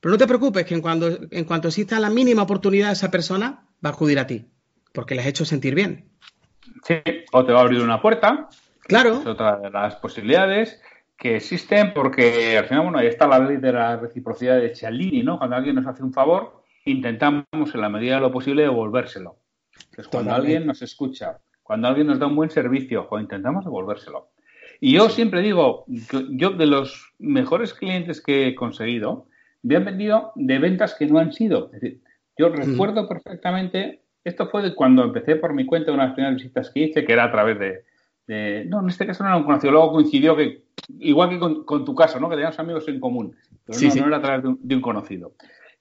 Pero no te preocupes, que en, cuando, en cuanto exista la mínima oportunidad, esa persona va a acudir a ti, porque le has hecho sentir bien. Sí, o te va a abrir una puerta. Claro. Es otra de las posibilidades que existen porque al final, bueno, ahí está la ley de la reciprocidad de Cialdini, ¿no? Cuando alguien nos hace un favor, intentamos en la medida de lo posible devolvérselo. Entonces, cuando alguien nos escucha, cuando alguien nos da un buen servicio, pues intentamos devolvérselo. Y yo siempre digo, yo de los mejores clientes que he conseguido, me han vendido de ventas que no han sido. Es decir, yo recuerdo perfectamente, esto fue de cuando empecé por mi cuenta unas primeras visitas que hice, que era a través de, no, en este caso no era un conocido, luego coincidió que, igual que con, tu caso, ¿no? Que teníamos amigos en común, pero no, no, era a través de un, conocido.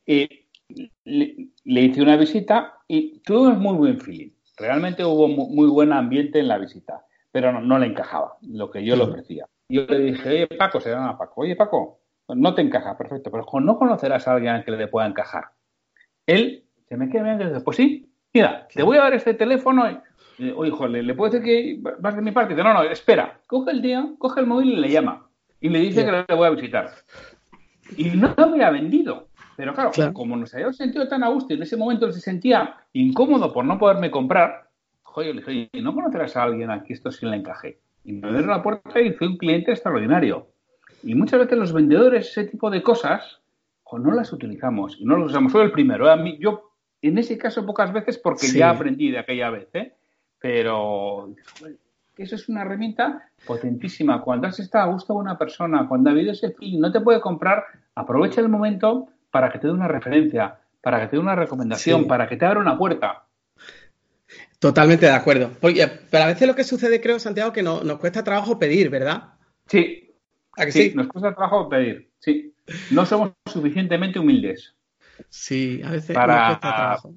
le, hice una visita y tuvimos muy buen feeling. Realmente hubo muy, buen ambiente en la visita, pero no, le encajaba lo que yo le ofrecía. Yo le dije, oye, Paco, se llama Paco, oye, Paco, no te encaja, perfecto, pero no conocerás a alguien que le pueda encajar. Él se me queda bien y dice, pues sí, mira, te voy a dar este teléfono y oye, hijo, ¿le, puedo decir que vas de mi parte? Dice, no, no, espera, coge el día, coge el móvil y le llama. Y le dice que le voy a visitar. Y no me había vendido. Pero claro, como nos había sentido tan a gusto y en ese momento se sentía incómodo por no poderme comprar, joder, le dije, oye, ¿no conocerás a alguien aquí esto sin le encaje? Y me abrió la puerta y fue un cliente extraordinario. Y muchas veces los vendedores, ese tipo de cosas, no las utilizamos y no las usamos. Soy el primero. ¿eh? A mí, yo, en ese caso, pocas veces porque ya aprendí de aquella vez. ¿eh? Pero eso es una herramienta potentísima. Cuando has estado a gusto con una persona, cuando ha habido ese feeling, no te puede comprar, aprovecha el momento para que te dé una referencia, para que te dé una recomendación, para que te abra una puerta. Totalmente de acuerdo. pero a veces lo que sucede, creo, Santiago, que nos cuesta trabajo pedir, ¿verdad? Sí. sí, nos cuesta trabajo pedir. Sí. No somos suficientemente humildes. Sí, a veces nos cuesta trabajo.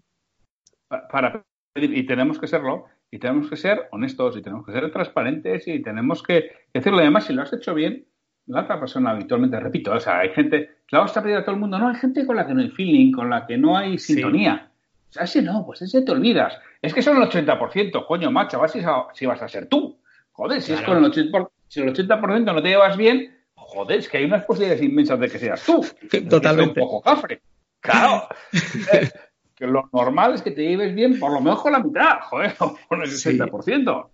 Para pedir, y tenemos que serlo, y tenemos que ser honestos y tenemos que ser transparentes y tenemos que decirlo. Además, si lo has hecho bien, la otra persona habitualmente, repito, o sea, hay gente, la vas a pedir a todo el mundo, no, hay gente con la que no hay feeling, con la que no hay sintonía. O sea, ese no, pues ese te olvidas. Es que son el 80%, coño, macho, vas si, si vas a ser tú. Joder, si es con el 80%, si el 80% no te llevas bien, joder, es que hay unas posibilidades inmensas de que seas tú. Totalmente. un poco cafre. Claro. que lo normal es que te lleves bien por lo menos con la mitad, joder, con el 60%.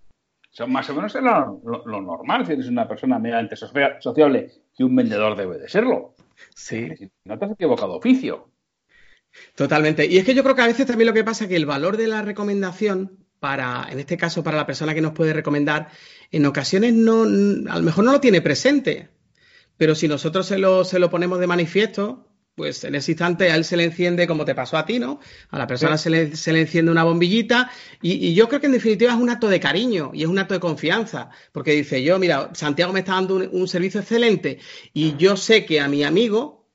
Son más o menos lo, normal si eres una persona mediante sociable y un vendedor debe de serlo. Sí. no te has equivocado oficio. Totalmente. Y es que yo creo que a veces también lo que pasa es que el valor de la recomendación para, en este caso, para la persona que nos puede recomendar, en ocasiones no, a lo mejor no lo tiene presente. Pero si nosotros se lo, se lo ponemos de manifiesto, pues en ese instante a él se le enciende como te pasó a ti, ¿no? A la persona se, le, se, le, enciende una bombillita y, yo creo que en definitiva es un acto de cariño y es un acto de confianza, porque dice yo, mira, Santiago me está dando un, servicio excelente y yo sé que a mi amigo,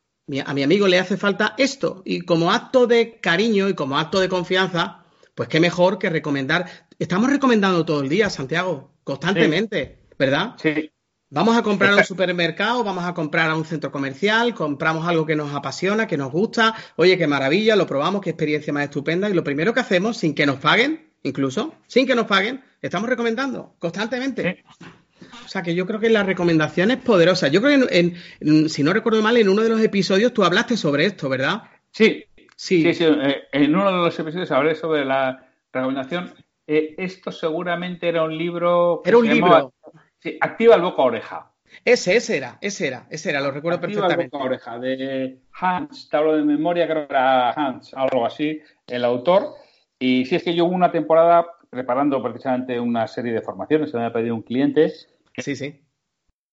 a mi amigo le hace falta esto y como acto de cariño y como acto de confianza, pues qué mejor que recomendar. Estamos recomendando todo el día, Santiago, constantemente, ¿verdad? Sí. Vamos a comprar a un supermercado, vamos a comprar a un centro comercial, compramos algo que nos apasiona, que nos gusta, oye, qué maravilla, lo probamos, qué experiencia más estupenda, y lo primero que hacemos, sin que nos paguen, incluso, sin que nos paguen, estamos recomendando constantemente. O sea que yo creo que la recomendación es poderosa. Yo creo que, en, si no recuerdo mal, en uno de los episodios tú hablaste sobre esto, ¿verdad? Sí, sí, sí. Eh, en uno de los episodios hablé sobre la recomendación. Eh, esto seguramente era un libro. era un libro. Sí, activa el boca oreja. Ese, ese era, ese era, ese era, lo recuerdo activa perfectamente. El boca oreja de Hans, te hablo de memoria, creo que era Hans, algo así, el autor. Y sí, es que yo hubo una temporada preparando precisamente una serie de formaciones que me había pedido un cliente. sí, sí.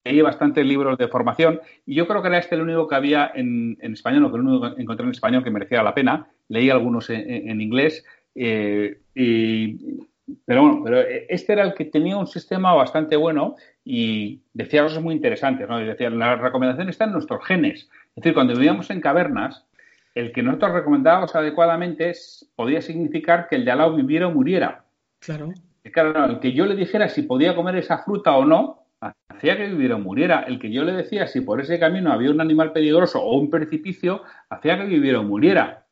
Leí bastantes libros de formación y yo creo que era este el único que había en, español, o que el único que encontré en español que merecía la pena. Leí algunos en, inglés eh, y pero bueno, pero este era el que tenía un sistema bastante bueno y decía cosas muy interesantes, ¿no? Y decía, la recomendación está en nuestros genes. Es decir, cuando vivíamos en cavernas, el que nosotros recomendábamos adecuadamente podía significar que el de al lado viviera o muriera. Claro. claro, el que yo le dijera si podía comer esa fruta o no, hacía que viviera o muriera. El que yo le decía si por ese camino había un animal peligroso o un precipicio, hacía que viviera o muriera.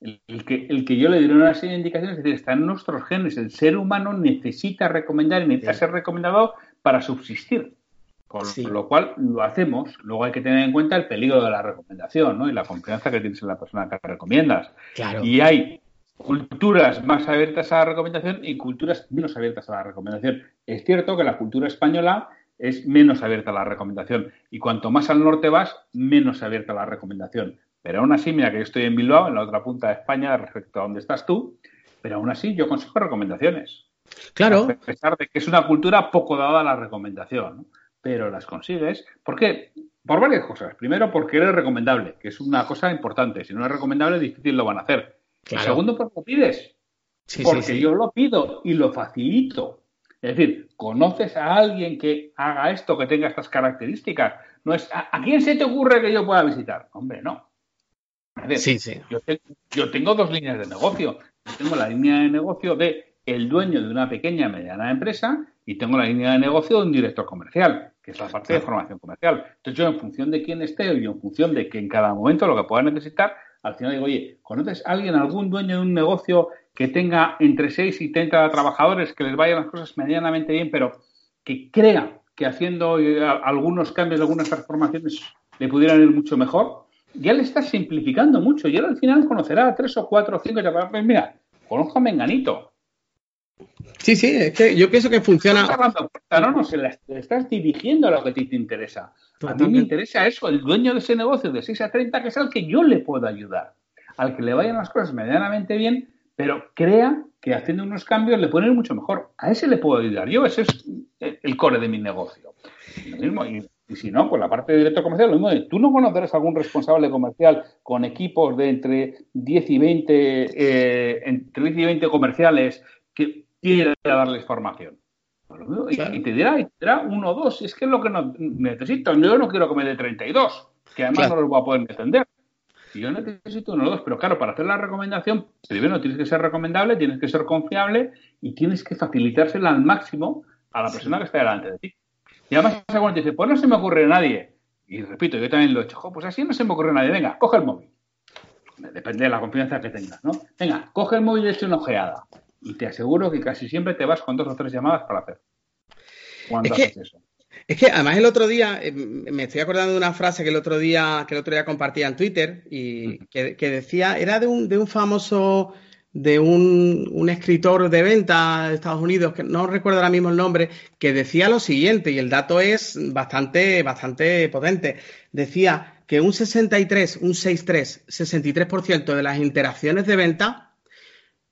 El, que, el que yo le diera una serie de indicaciones, es decir, está en nuestros genes. El ser humano necesita recomendar y necesita ser recomendado para subsistir. Con lo cual lo hacemos. Luego hay que tener en cuenta el peligro de la recomendación ¿no? y la confianza que tienes en la persona que recomiendas. Y hay culturas más abiertas a la recomendación y culturas menos abiertas a la recomendación. Es cierto que la cultura española es menos abierta a la recomendación y cuanto más al norte vas, menos abierta a la recomendación. Pero aún así, mira que yo estoy en Bilbao, en la otra punta de España, respecto a donde estás tú, pero aún así yo consigo recomendaciones. Claro. A pesar de que es una cultura poco dada a la recomendación, pero las consigues. ¿Por qué? Por varias cosas. Primero, porque eres recomendable, que es una cosa importante. Si no es recomendable, difícil lo van a hacer. segundo, porque lo pides. porque yo lo pido y lo facilito. Es decir, conoces a alguien que haga esto, que tenga estas características. No es, ¿a quién se te ocurre que yo pueda visitar? Hombre, no sí, sí. Yo, tengo dos líneas de negocio. tengo la línea de negocio de el dueño de una pequeña mediana empresa y tengo la línea de negocio de un director comercial, que es la parte de formación comercial. Entonces yo en función de quién esté y en función de que en cada momento lo que pueda necesitar, al final digo, oye, ¿conoces a alguien, algún dueño de un negocio que tenga entre 6 y 30 trabajadores, que les vayan las cosas medianamente bien, pero que crea que haciendo eh, algunos cambios, algunas transformaciones le pudieran ir mucho mejor? Ya le estás simplificando mucho. Y ahora al final conocerá a tres o cuatro o cinco. Pues mira, conozco a Menganito. Sí, sí, es que yo pienso que funciona. No, no, se le estás dirigiendo a lo que a ti te interesa. A mí me interesa eso, el dueño de ese negocio de 6 a 30, que es al que yo le puedo ayudar. Al que le vayan las cosas medianamente bien, pero crea que haciendo unos cambios le pueden ir mucho mejor. A ese le puedo ayudar. Yo, ese es el core de mi negocio. Lo mismo, y y si no, pues la parte de directo comercial, lo mismo tú no conocerás algún responsable comercial con equipos de entre 10 y 20, eh, entre 10 y 20 comerciales que quiera darles formación. Pues y, te dirá, y te dirá uno o dos, es que es lo que no, necesito. Yo no quiero que me dé 32, que además no los voy a poder defender. Y yo necesito uno o dos, pero claro, para hacer la recomendación, primero tienes que ser recomendable, tienes que ser confiable y tienes que facilitársela al máximo a la persona que está delante de ti. Y además, te dice, pues no se me ocurre a nadie. Y repito, yo también lo he hecho, pues así no se me ocurre a nadie. Venga, coge el móvil. Depende de la confianza que tengas, ¿no? Venga, coge el móvil y eche una ojeada. Y te aseguro que casi siempre te vas con dos o tres llamadas para hacer. Cuando haces eso. Es que además el otro día, eh, me estoy acordando de una frase que el otro día, que el otro día compartía en Twitter y que, que decía, era de un, de un famoso de un, escritor de venta de Estados Unidos, que no recuerdo ahora mismo el nombre, que decía lo siguiente, y el dato es bastante, bastante potente. Decía que un 63, un 63, 63% de las interacciones de venta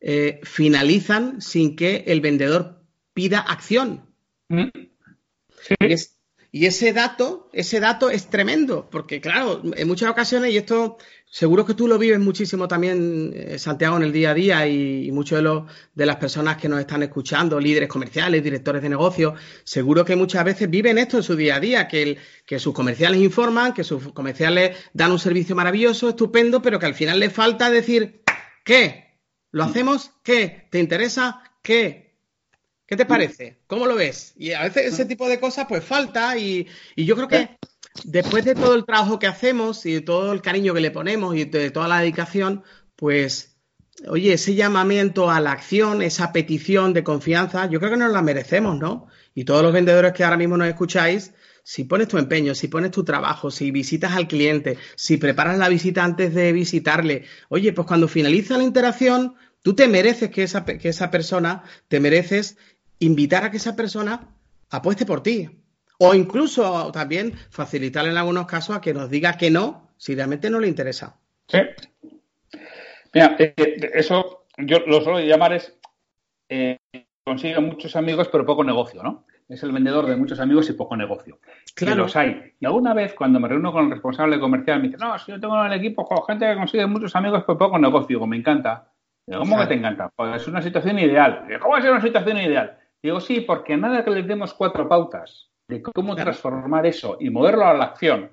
eh, finalizan sin que el vendedor pida acción. Mm. Y, ese dato, ese dato es tremendo, porque claro, en muchas ocasiones, y esto Seguro que tú lo vives muchísimo también, eh, Santiago, en el día a día y, muchos de, los, de las personas que nos están escuchando, líderes comerciales, directores de negocios, seguro que muchas veces viven esto en su día a día, que, que sus comerciales informan, que sus comerciales dan un servicio maravilloso, estupendo, pero que al final le falta decir, ¿qué? ¿Lo hacemos? ¿Qué? ¿Te interesa? ¿Qué? ¿Qué te parece? ¿Cómo lo ves? Y a veces ese tipo de cosas pues falta y, y yo creo que después de todo el trabajo que hacemos y de todo el cariño que le ponemos y de toda la dedicación, pues, oye, ese llamamiento a la acción, esa petición de confianza, yo creo que nos la merecemos, ¿no? Y todos los vendedores que ahora mismo nos escucháis, si pones tu empeño, si pones tu trabajo, si visitas al cliente, si preparas la visita antes de visitarle, oye, pues cuando finaliza la interacción, tú te mereces que esa, que esa persona, te mereces invitar a que esa persona apueste por ti. O incluso también facilitarle en algunos casos a que nos diga que no, si realmente no le interesa. Sí. Mira, eh, eso yo lo suelo llamar es eh, consigue muchos amigos pero poco negocio, ¿no? es el vendedor de muchos amigos y poco negocio. Claro. los hay. Y alguna vez cuando me reúno con el responsable comercial me dice, no, si yo tengo en el equipo con gente que consigue muchos amigos pero poco negocio. Digo, me encanta. Digo, ¿cómo que te encanta? Pues es una situación ideal. Digo, ¿cómo es una situación ideal? Digo, sí, porque nada que les demos cuatro pautas de cómo transformar eso y moverlo a la acción,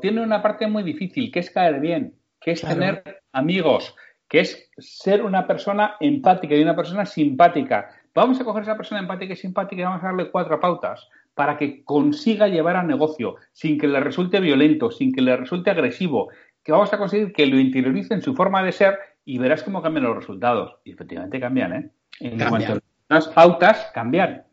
tiene una parte muy difícil, que es caer bien, que es tener amigos, que es ser una persona empática y una persona simpática. Vamos a coger a esa persona empática y simpática y vamos a darle cuatro pautas para que consiga llevar a negocio sin que le resulte violento, sin que le resulte agresivo, que vamos a conseguir que lo interiorice en su forma de ser y verás cómo cambian los resultados. Y efectivamente cambian, ¿eh? En cuanto a las pautas, cambian.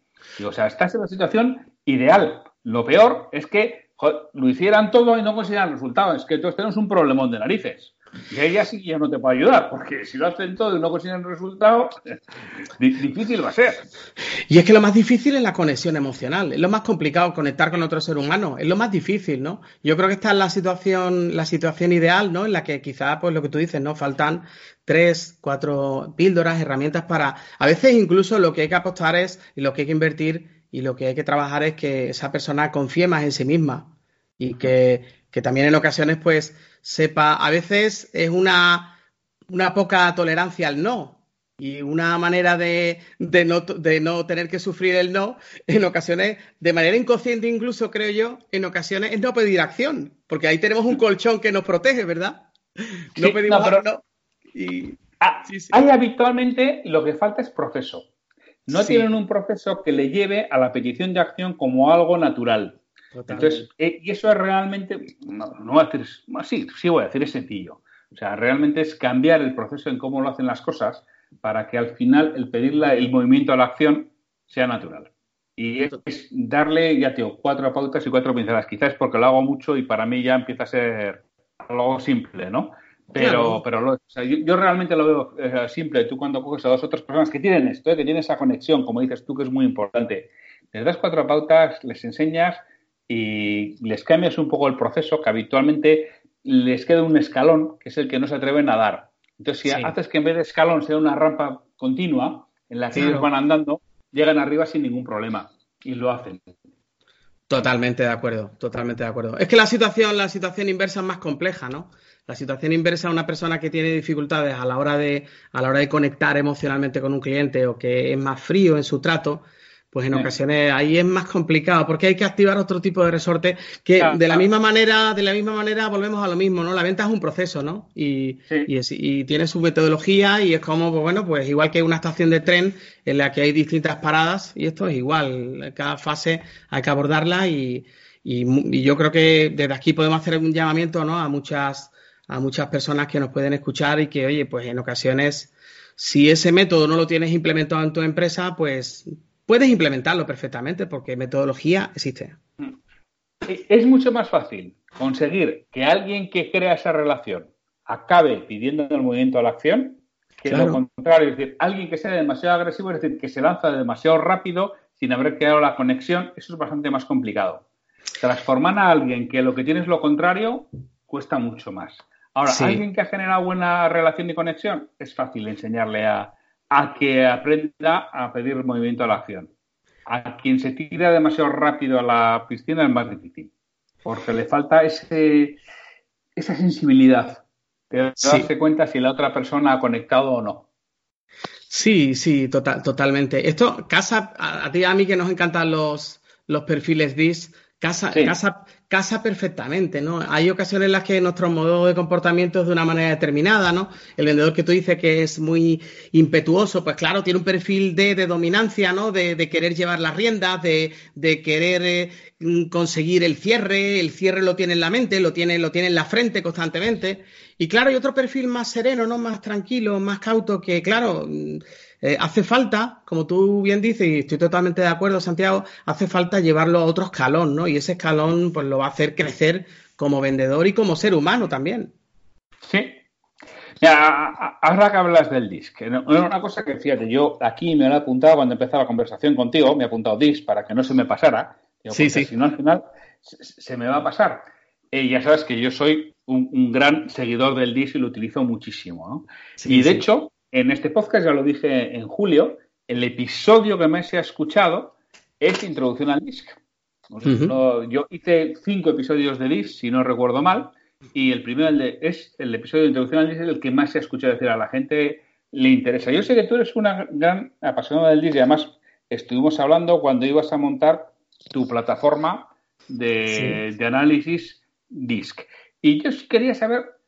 o sea, estás en la situación ideal. Lo peor es que lo hicieran todo y no consiguieran resultados. Es que todos tenemos un problemón de narices. Y ella sí ya no te puede ayudar, porque si lo hacen todo y no consiguen resultado, difícil va a ser. Y es que lo más difícil es la conexión emocional, es lo más complicado conectar con otro ser humano, es lo más difícil, ¿no? Yo creo que esta es la situación, la situación ideal, ¿no? En la que quizás, pues lo que tú dices, ¿no? Faltan tres, cuatro píldoras, herramientas para. A veces incluso lo que hay que apostar es, y lo que hay que invertir, y lo que hay que trabajar es que esa persona confíe más en sí misma. Y que, que también en ocasiones, pues sepa, a veces es una, una poca tolerancia al no. Y una manera de, de, no, de no tener que sufrir el no, en ocasiones, de manera inconsciente incluso, creo yo, en ocasiones es no pedir acción, porque ahí tenemos un colchón que nos protege, ¿verdad? No pedimos no, Y, ah, Ahí habitualmente lo que falta es proceso. No tienen un proceso que le lleve a la petición de acción como algo natural. Entonces, eh, y eso es realmente, no, voy a decir, sí, sí voy a decir, es sencillo. O sea, realmente es cambiar el proceso en cómo lo hacen las cosas para que al final el pedir el movimiento a la acción sea natural. Y es darle, ya te cuatro pautas y cuatro pinceladas. Quizás porque lo hago mucho y para mí ya empieza a ser algo simple, ¿no? Pero, pero yo, realmente lo veo eh, simple. Tú cuando coges a dos otras personas que tienen esto, eh, que tienen esa conexión, como dices tú, que es muy importante, les das cuatro pautas, les enseñas y les cambias un poco el proceso que habitualmente les queda un escalón, que es el que no se atreven a dar. Entonces, si haces que en vez de escalón sea una rampa continua en la que ellos van andando, llegan arriba sin ningún problema y lo hacen. Totalmente de acuerdo, totalmente de acuerdo. Es que la situación, la situación inversa es más compleja, ¿no? La situación inversa a una persona que tiene dificultades a la hora de, a la hora de conectar emocionalmente con un cliente o que es más frío en su trato, pues en ocasiones ahí es más complicado porque hay que activar otro tipo de resorte que de la misma manera de la misma manera volvemos a lo mismo no la venta es un proceso no y, y, tiene su metodología y es como pues bueno pues igual que una estación de tren en la que hay distintas paradas y esto es igual cada fase hay que abordarla y, y yo creo que desde aquí podemos hacer un llamamiento no a muchas a muchas personas que nos pueden escuchar y que oye pues en ocasiones si ese método no lo tienes implementado en tu empresa pues puedes implementarlo perfectamente porque metodología existe. Es mucho más fácil conseguir que alguien que crea esa relación acabe pidiendo el movimiento a la acción que lo contrario, es decir, alguien que sea demasiado agresivo, es decir, que se lanza demasiado rápido sin haber creado la conexión, eso es bastante más complicado. Transformar a alguien que lo que tiene es lo contrario cuesta mucho más. Ahora, alguien que ha generado buena relación y conexión, es fácil enseñarle a, a que aprenda a pedir movimiento a la acción. A quien se tira demasiado rápido a la piscina es más difícil, porque le falta ese, esa sensibilidad de darse cuenta si la otra persona ha conectado o no. Sí, sí, total, totalmente. Esto casa a, ti y a mí que nos encantan los, los perfiles DIS, Casa, casa, casa perfectamente, ¿no? Hay ocasiones en las que nuestro modo de comportamiento es de una manera determinada, ¿no? El vendedor que tú dices que es muy impetuoso, pues claro, tiene un perfil de, de dominancia, ¿no? De, de, querer llevar las riendas, de, de querer eh, conseguir el cierre, el cierre lo tiene en la mente, lo tiene, lo tiene en la frente constantemente. Y claro, hay otro perfil más sereno, ¿no? Más tranquilo, más cauto, que claro eh, hace falta, como tú bien dices, y estoy totalmente de acuerdo, Santiago, hace falta llevarlo a otro escalón, ¿no? Y ese escalón pues lo va a hacer crecer como vendedor y como ser humano también. Sí. Mira, ahora que hablas del DISC, una cosa que fíjate, yo aquí me lo he apuntado cuando empezó la conversación contigo, me he apuntado DISC para que no se me pasara. sí, sí. Si no, al final se, me va a pasar. Y ya sabes que yo soy un, gran seguidor del DISC y lo utilizo muchísimo. ¿no? y de hecho, en este podcast ya lo dije en julio, el episodio que más se ha escuchado es Introducción al DISC. yo hice cinco episodios de DISC, si no recuerdo mal, y el primero es el episodio de Introducción al DISC, el que más se ha escuchado decir a la gente le interesa. Yo sé que tú eres una gran apasionada del DISC y además estuvimos hablando cuando ibas a montar tu plataforma de, de análisis DISC. Y yo quería saber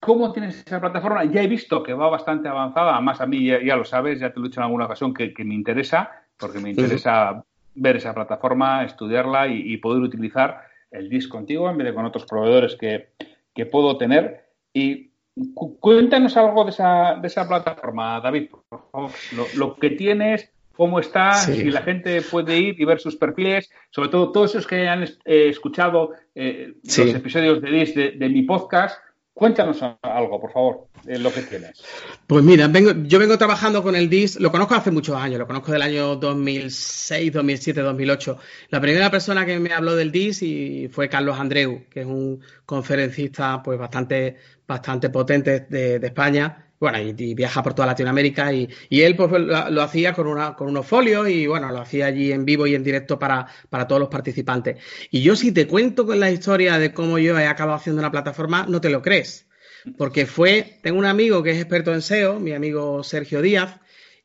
¿Cómo tienes esa plataforma? Ya he visto que va bastante avanzada, además a mí ya, lo sabes, ya te lo he dicho en alguna ocasión que, me interesa, porque me interesa ver esa plataforma, estudiarla y, poder utilizar el DIS contigo en vez de con otros proveedores que, puedo tener. Y cuéntanos algo de esa, de esa plataforma, David, por favor. Lo, que tienes, cómo está, si la gente puede ir y ver sus perfiles, sobre todo todos esos que han eh, escuchado eh, los episodios de DIS de mi podcast Cuéntanos algo, por favor, lo que tienes. Pues mira, vengo, yo vengo trabajando con el DIS, lo conozco hace muchos años, lo conozco del año 2006, 2007, 2008. La primera persona que me habló del DIS y fue Carlos Andreu, que es un conferencista pues bastante, bastante potente de España bueno, y, viaja por toda Latinoamérica y, él pues lo, hacía con, una, con unos folios y bueno, lo hacía allí en vivo y en directo para, para todos los participantes. Y yo si te cuento con la historia de cómo yo he acabado haciendo una plataforma, no te lo crees. Porque fue, tengo un amigo que es experto en SEO, mi amigo Sergio Díaz,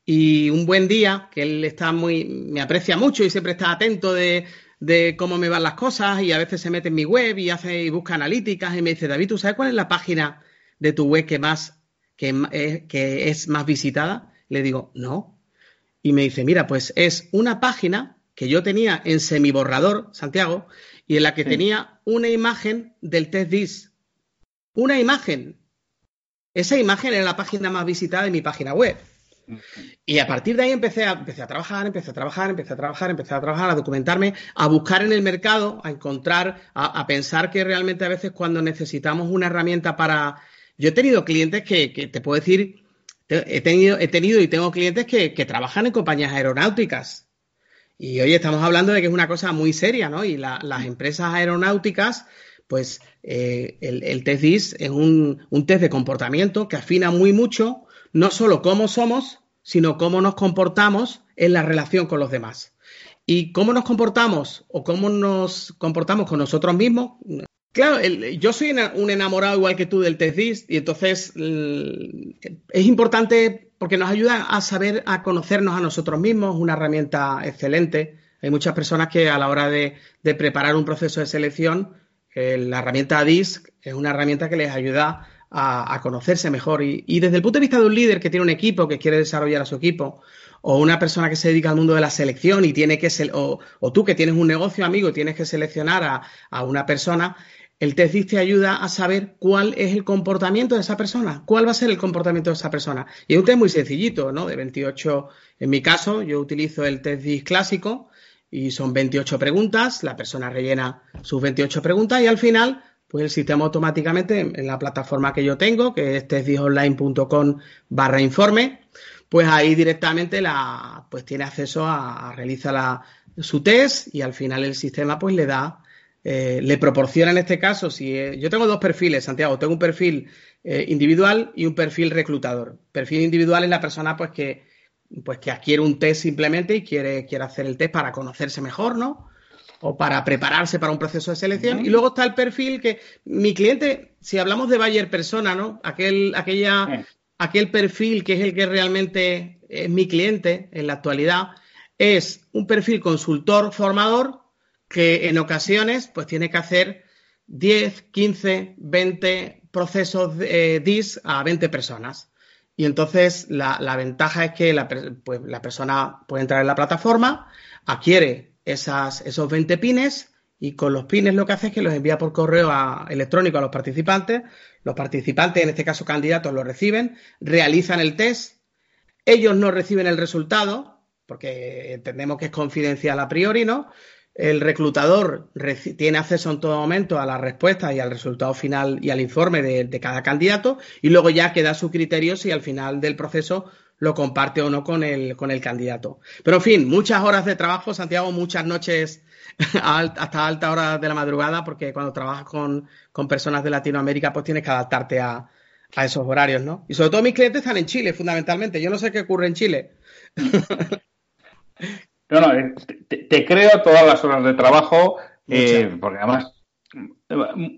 y un buen día, que él está muy, me aprecia mucho y siempre está atento de, de cómo me van las cosas y a veces se mete en mi web y hace y busca analíticas y me dice, David, ¿tú sabes cuál es la página de tu web que más que, es más visitada? Le digo, no. Y me dice, mira, pues es una página que yo tenía en semiborrador, Santiago, y en la que tenía una imagen del test DIS. Una imagen. Esa imagen era la página más visitada de mi página web. Y a partir de ahí empecé a, empecé a trabajar, empecé a trabajar, empecé a trabajar, empecé a trabajar, a documentarme, a buscar en el mercado, a encontrar, a pensar que realmente a veces cuando necesitamos una herramienta para, yo he tenido clientes que, te puedo decir, he tenido, he tenido y tengo clientes que, trabajan en compañías aeronáuticas. Y hoy estamos hablando de que es una cosa muy seria, ¿no? Y las empresas aeronáuticas, pues eh, el, test DIS es un, un test de comportamiento que afina muy mucho, no solo cómo somos, sino cómo nos comportamos en la relación con los demás. Y cómo nos comportamos o cómo nos comportamos con nosotros mismos, Claro, yo soy un enamorado igual que tú del test y entonces es importante porque nos ayuda a saber, a conocernos a nosotros mismos, una herramienta excelente. Hay muchas personas que a la hora de, preparar un proceso de selección, eh, la herramienta DISC es una herramienta que les ayuda a, conocerse mejor. Y, desde el punto de vista de un líder que tiene un equipo, que quiere desarrollar a su equipo, o una persona que se dedica al mundo de la selección y tiene que, o, tú que tienes un negocio amigo y tienes que seleccionar a una persona, el test te ayuda a saber cuál es el comportamiento de esa persona, cuál va a ser el comportamiento de esa persona. Y es un test muy sencillito, ¿no? De 28, en mi caso, yo utilizo el test DIS clásico y son 28 preguntas, la persona rellena sus 28 preguntas y al final, pues el sistema automáticamente en la plataforma que yo tengo, que es testdisonline.com barra informe, pues ahí directamente la, pues tiene acceso a, realizar su test y al final el sistema pues le da eh, le proporciona en este caso, si eh, yo tengo dos perfiles, Santiago, tengo un perfil eh, individual y un perfil reclutador. Perfil individual es la persona pues que, pues que adquiere un test simplemente y quiere, quiere hacer el test para conocerse mejor, ¿no? O para prepararse para un proceso de selección. Y luego está el perfil que mi cliente, si hablamos de Bayer persona, ¿no? Aquel, aquella, aquel perfil que es el que realmente es mi cliente en la actualidad, es un perfil consultor formador que en ocasiones pues tiene que hacer 10, 15, 20 procesos de, eh, DIS a 20 personas. Y entonces la, ventaja es que la, pues, la, persona puede entrar en la plataforma, adquiere esas, esos 20 pines y con los pines lo que hace es que los envía por correo electrónico a los participantes. Los participantes, en este caso candidatos, lo reciben, realizan el test, ellos no reciben el resultado, porque entendemos que es confidencial a priori, ¿no? El reclutador tiene acceso en todo momento a las respuestas y al resultado final y al informe de, cada candidato y luego ya queda su criterio si al final del proceso lo comparte o no con el, con el candidato. Pero en fin, muchas horas de trabajo, Santiago, muchas noches hasta alta hora de la madrugada, porque cuando trabajas con, personas de Latinoamérica, pues tienes que adaptarte a, a esos horarios, ¿no? Y sobre todo mis clientes están en Chile, fundamentalmente. Yo no sé qué ocurre en Chile. No, no, eh, te, creo todas las horas de trabajo, eh, porque además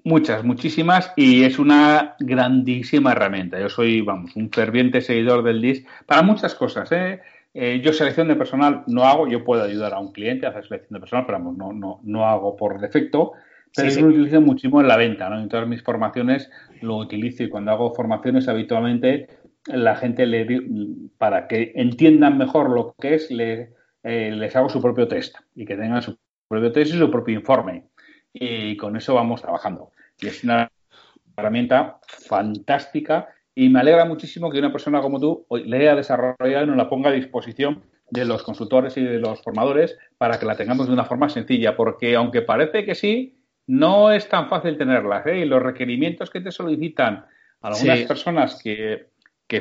muchas, muchísimas, y es una grandísima herramienta. Yo soy, vamos, un ferviente seguidor del DIS para muchas cosas. ¿eh? yo selección de personal no hago, yo puedo ayudar a un cliente a hacer selección de personal, pero vamos, no, no, no hago por defecto. Pero yo lo utilizo muchísimo en la venta, ¿no? En todas mis formaciones lo utilizo y cuando hago formaciones habitualmente la gente le para que entiendan mejor lo que es, le, eh, les hago su propio test y que tengan su propio test y su propio informe. Y con eso vamos trabajando. Y es una herramienta fantástica y me alegra muchísimo que una persona como tú le haya desarrollado y nos la ponga a disposición de los consultores y de los formadores para que la tengamos de una forma sencilla, porque aunque parece que sí, no es tan fácil tenerla. ¿eh? Y los requerimientos que te solicitan algunas personas que,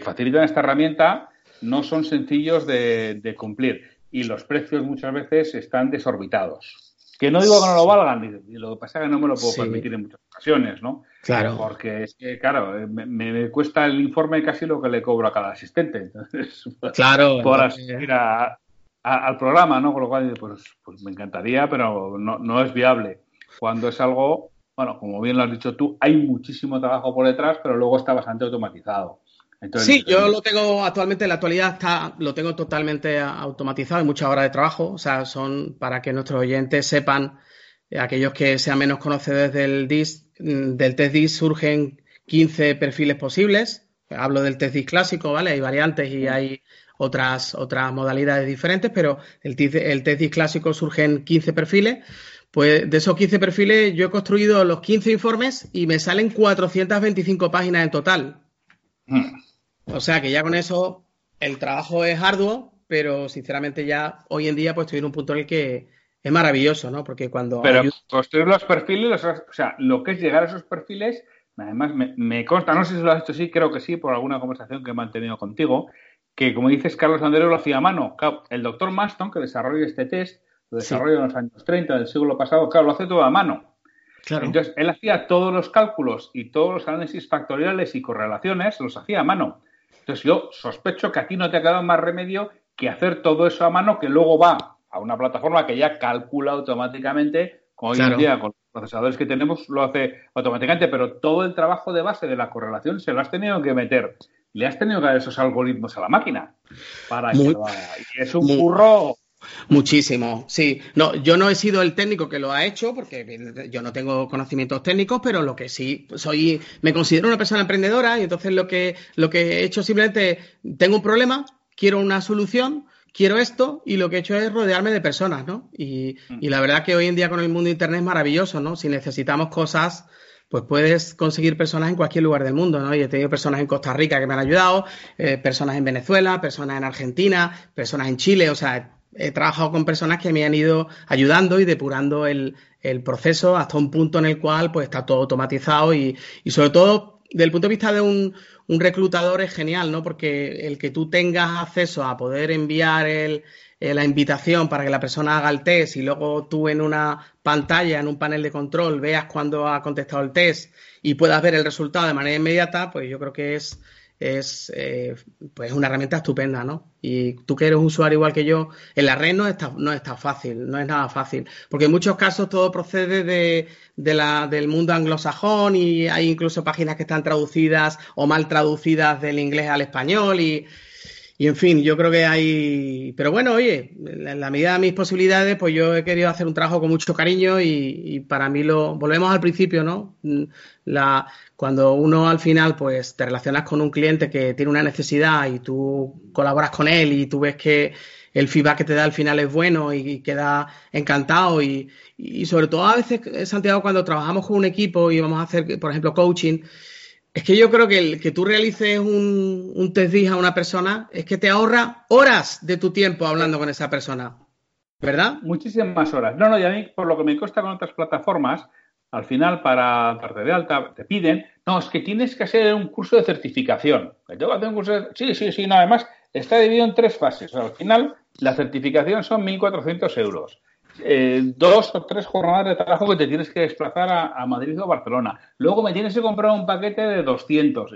facilitan esta herramienta no son sencillos de cumplir y los precios muchas veces están desorbitados. Que no digo que no lo valgan, lo que pasa es que no me lo puedo permitir en muchas ocasiones, ¿no? Claro. Porque es que, claro, me, cuesta el informe casi lo que le cobro a cada asistente. Entonces, claro. Por asistir al programa, ¿no? Con lo cual, pues, pues me encantaría, pero no, no es viable. Cuando es algo, bueno, como bien lo has dicho tú, hay muchísimo trabajo por detrás, pero luego está bastante automatizado sí, yo lo tengo actualmente, en la actualidad está, lo tengo totalmente automatizado, hay muchas horas de trabajo, o sea, son para que nuestros oyentes sepan, eh, aquellos que sean menos conocedores del DIS, mm, del test DIS surgen 15 perfiles posibles, hablo del test DIS clásico, ¿vale? Hay variantes y hay otras, otras modalidades diferentes, pero el, el test DIS clásico surgen 15 perfiles. Pues de esos 15 perfiles yo he construido los 15 informes y me salen 425 páginas en total. Hmm. O sea que ya con eso el trabajo es arduo, pero sinceramente ya hoy en día pues estoy en un punto en el que es maravilloso, ¿no? Porque cuando... Pero construir los perfiles, o sea, lo que es llegar a esos perfiles, además me, consta, no sé si lo has hecho así, creo que sí, por alguna conversación que he mantenido contigo, que como dices, Carlos Andreu lo hacía a mano. el doctor Maston, que desarrolla este test, lo desarrolla en los años 30 del siglo pasado, claro, lo hace todo a mano. Claro. Entonces, él hacía todos los cálculos y todos los análisis factoriales y correlaciones, los hacía a mano. Entonces yo sospecho que aquí no te ha quedado más remedio que hacer todo eso a mano que luego va a una plataforma que ya calcula automáticamente, como hoy en día con los procesadores que tenemos lo hace automáticamente, pero todo el trabajo de base de la correlación se lo has tenido que meter. Le has tenido que dar esos algoritmos a la máquina para que lo haga. Y es un burro Muchísimo, sí. No, yo no he sido el técnico que lo ha hecho, porque yo no tengo conocimientos técnicos, pero lo que sí soy, me considero una persona emprendedora y entonces lo que, lo que he hecho simplemente, tengo un problema, quiero una solución, quiero esto y lo que he hecho es rodearme de personas, ¿no? Y, y la verdad que hoy en día con el mundo de Internet es maravilloso, ¿no? Si necesitamos cosas, pues puedes conseguir personas en cualquier lugar del mundo, ¿no? Y he tenido personas en Costa Rica que me han ayudado, eh, personas en Venezuela, personas en Argentina, personas en Chile, o sea, he trabajado con personas que me han ido ayudando y depurando el, proceso hasta un punto en el cual pues está todo automatizado y, sobre todo desde el punto de vista de un, reclutador es genial, ¿no? Porque el que tú tengas acceso a poder enviar el, eh, la invitación para que la persona haga el test y luego tú en una pantalla, en un panel de control, veas cuándo ha contestado el test y puedas ver el resultado de manera inmediata, pues yo creo que es es eh, pues una herramienta estupenda, ¿no? Y tú que eres un usuario igual que yo, en la red no está, no está fácil, no es nada fácil, porque en muchos casos todo procede de, la, del mundo anglosajón y hay incluso páginas que están traducidas o mal traducidas del inglés al español y, y en fin, yo creo que hay. Pero bueno, oye, en la medida de mis posibilidades, pues yo he querido hacer un trabajo con mucho cariño y, para mí lo. Volvemos al principio, ¿no? La, cuando uno al final, pues te relacionas con un cliente que tiene una necesidad y tú colaboras con él y tú ves que el feedback que te da al final es bueno y, queda encantado y, y sobre todo a veces, Santiago, cuando trabajamos con un equipo y vamos a hacer, por ejemplo, coaching es que yo creo que el que tú realices un, un test a una persona es que te ahorra horas de tu tiempo hablando con esa persona. ¿Verdad? Muchísimas horas. No, no, y a mí, por lo que me cuesta con otras plataformas, al final, para darte de alta, te piden, no, es que tienes que hacer un curso de certificación. Tengo hacer un curso de... Sí, sí, sí, no, además está dividido en tres fases. al final, la certificación son 1.400 euros. Eh, dos o tres jornadas de trabajo que te tienes que desplazar a, Madrid o Barcelona. Luego me tienes que comprar un paquete de 200.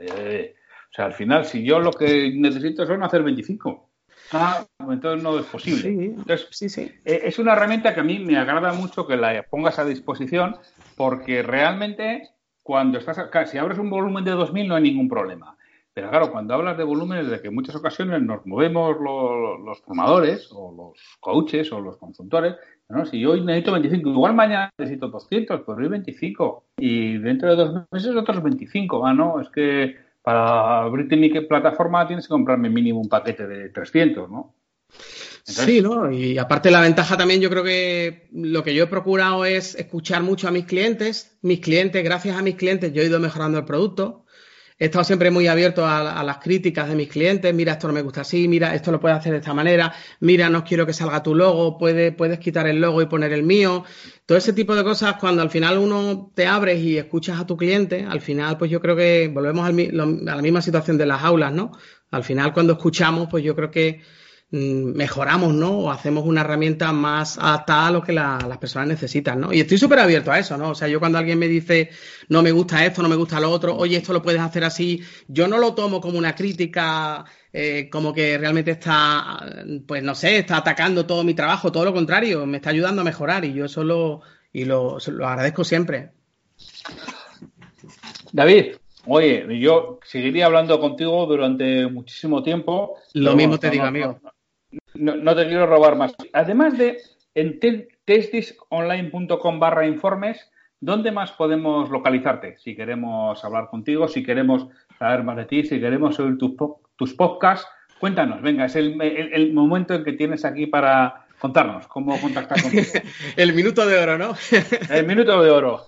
Eh, o sea, al final, si yo lo que necesito son hacer 25. Ah, entonces no es posible. sí, sí. Eh, es una herramienta que a mí me agrada mucho que la pongas a disposición porque realmente cuando estás, si abres un volumen de 2.000 no hay ningún problema. Pero claro, cuando hablas de volúmenes, de que en muchas ocasiones nos movemos los, formadores o los coaches o los consultores, ¿no? si hoy necesito 25, igual mañana necesito 200, pues hoy 25 y dentro de dos meses otros 25. Ah, no, es que para abrirte mi plataforma tienes que comprarme mínimo un paquete de 300, ¿no? sí, ¿no? Y aparte la ventaja también yo creo que lo que yo he procurado es escuchar mucho a mis clientes. Mis clientes, gracias a mis clientes, yo he ido mejorando el producto he estado siempre muy abierto a, las críticas de mis clientes. Mira, esto no me gusta así, mira, esto lo puedes hacer de esta manera, mira, no quiero que salga tu logo, puedes, puedes quitar el logo y poner el mío. Todo ese tipo de cosas, cuando al final uno te abres y escuchas a tu cliente, al final, pues yo creo que volvemos a la misma situación de las aulas, ¿no? Al final, cuando escuchamos, pues yo creo que mejoramos, ¿no? O hacemos una herramienta más adaptada a lo que las personas necesitan, ¿no? Y estoy súper abierto a eso, ¿no? O sea, yo cuando alguien me dice, no me gusta esto, no me gusta lo otro, oye, esto lo puedes hacer así, yo no lo tomo como una crítica, eh, como que realmente está, pues no sé, está atacando todo mi trabajo, todo lo contrario, me está ayudando a mejorar y yo eso lo, y lo, agradezco siempre. David, Oye, yo seguiría hablando contigo durante muchísimo tiempo. Lo mismo te digo, amigo no, te quiero robar más. Además de en testdisconline.com barra informes, ¿dónde más podemos localizarte? Si queremos hablar contigo, si queremos saber más de ti, si queremos oír tus, tus podcasts, cuéntanos, venga, es el, momento en que tienes aquí para contarnos cómo contactar contigo. el minuto de oro, ¿no? el minuto de oro.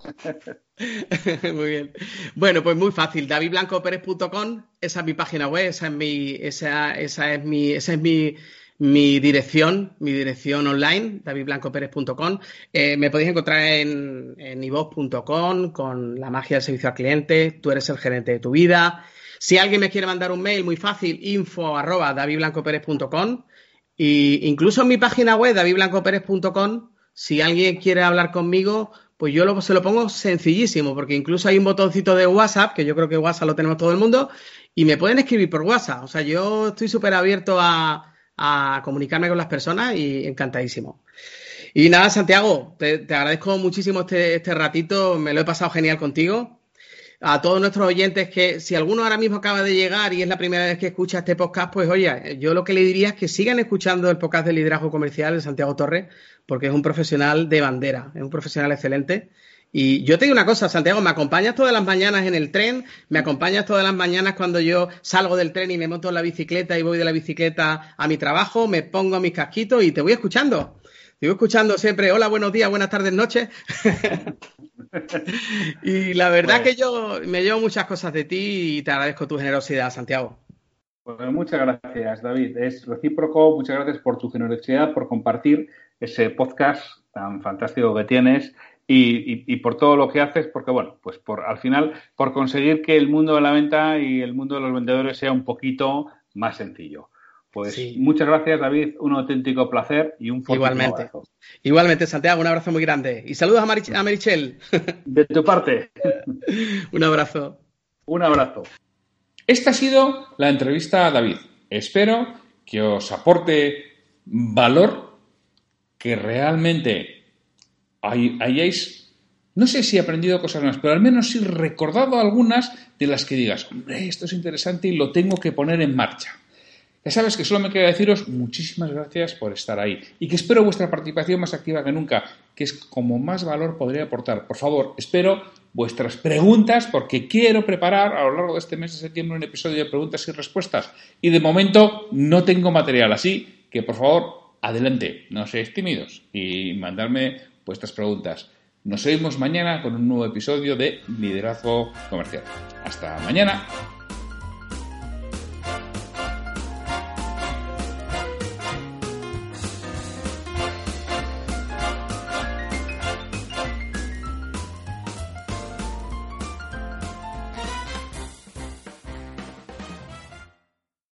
muy bien. Bueno, pues muy fácil. davidblancoperez.com, esa es mi página web, esa es mi, esa, esa es mi, esa es mi mi dirección, mi dirección online, davidblancoperez.com. Eh, me podéis encontrar en, en con la magia del servicio al cliente. Tú eres el gerente de tu vida. Si alguien me quiere mandar un mail, muy fácil, info arroba davidblancoperez.com. Y incluso en mi página web, davidblancoperez.com, si alguien quiere hablar conmigo, pues yo se lo pongo sencillísimo, porque incluso hay un botoncito de WhatsApp, que yo creo que WhatsApp lo tenemos todo el mundo, y me pueden escribir por WhatsApp. O sea, yo estoy súper abierto a, a comunicarme con las personas y encantadísimo. Y nada, Santiago, te, agradezco muchísimo este, este, ratito, me lo he pasado genial contigo. A todos nuestros oyentes que si alguno ahora mismo acaba de llegar y es la primera vez que escucha este podcast, pues oye, yo lo que le diría es que sigan escuchando el podcast de liderazgo comercial de Santiago Torres, porque es un profesional de bandera, es un profesional excelente y yo te digo una cosa, Santiago, me acompañas todas las mañanas en el tren, me acompañas todas las mañanas cuando yo salgo del tren y me monto en la bicicleta y voy de la bicicleta a mi trabajo, me pongo mis casquitos y te voy escuchando. Te voy escuchando siempre, hola, buenos días, buenas tardes, noches. y la verdad pues que yo me llevo muchas cosas de ti y te agradezco tu generosidad, Santiago. Pues muchas gracias, David. Es recíproco. Muchas gracias por tu generosidad, por compartir ese podcast tan fantástico que tienes y, por todo lo que haces, porque bueno, pues por al final, por conseguir que el mundo de la venta y el mundo de los vendedores sea un poquito más sencillo. Pues muchas gracias, David, un auténtico placer y un fuerte Igualmente. Abrazo. Igualmente, Santiago, un abrazo muy grande. Y saludos a, a Marichel. De tu parte. un abrazo. Un abrazo. Esta ha sido la entrevista a David. Espero que os aporte valor, que realmente hayáis, no sé si aprendido cosas más, pero al menos sí recordado algunas de las que digas, hombre, esto es interesante y lo tengo que poner en marcha. Ya sabes que solo me queda deciros muchísimas gracias por estar ahí y que espero vuestra participación más activa que nunca, que es como más valor podría aportar. Por favor, espero vuestras preguntas porque quiero preparar a lo largo de este mes de septiembre un episodio de preguntas y respuestas y de momento no tengo material, así que por favor, adelante, no seáis tímidos y mandarme vuestras preguntas. Nos vemos mañana con un nuevo episodio de Liderazgo Comercial. Hasta mañana.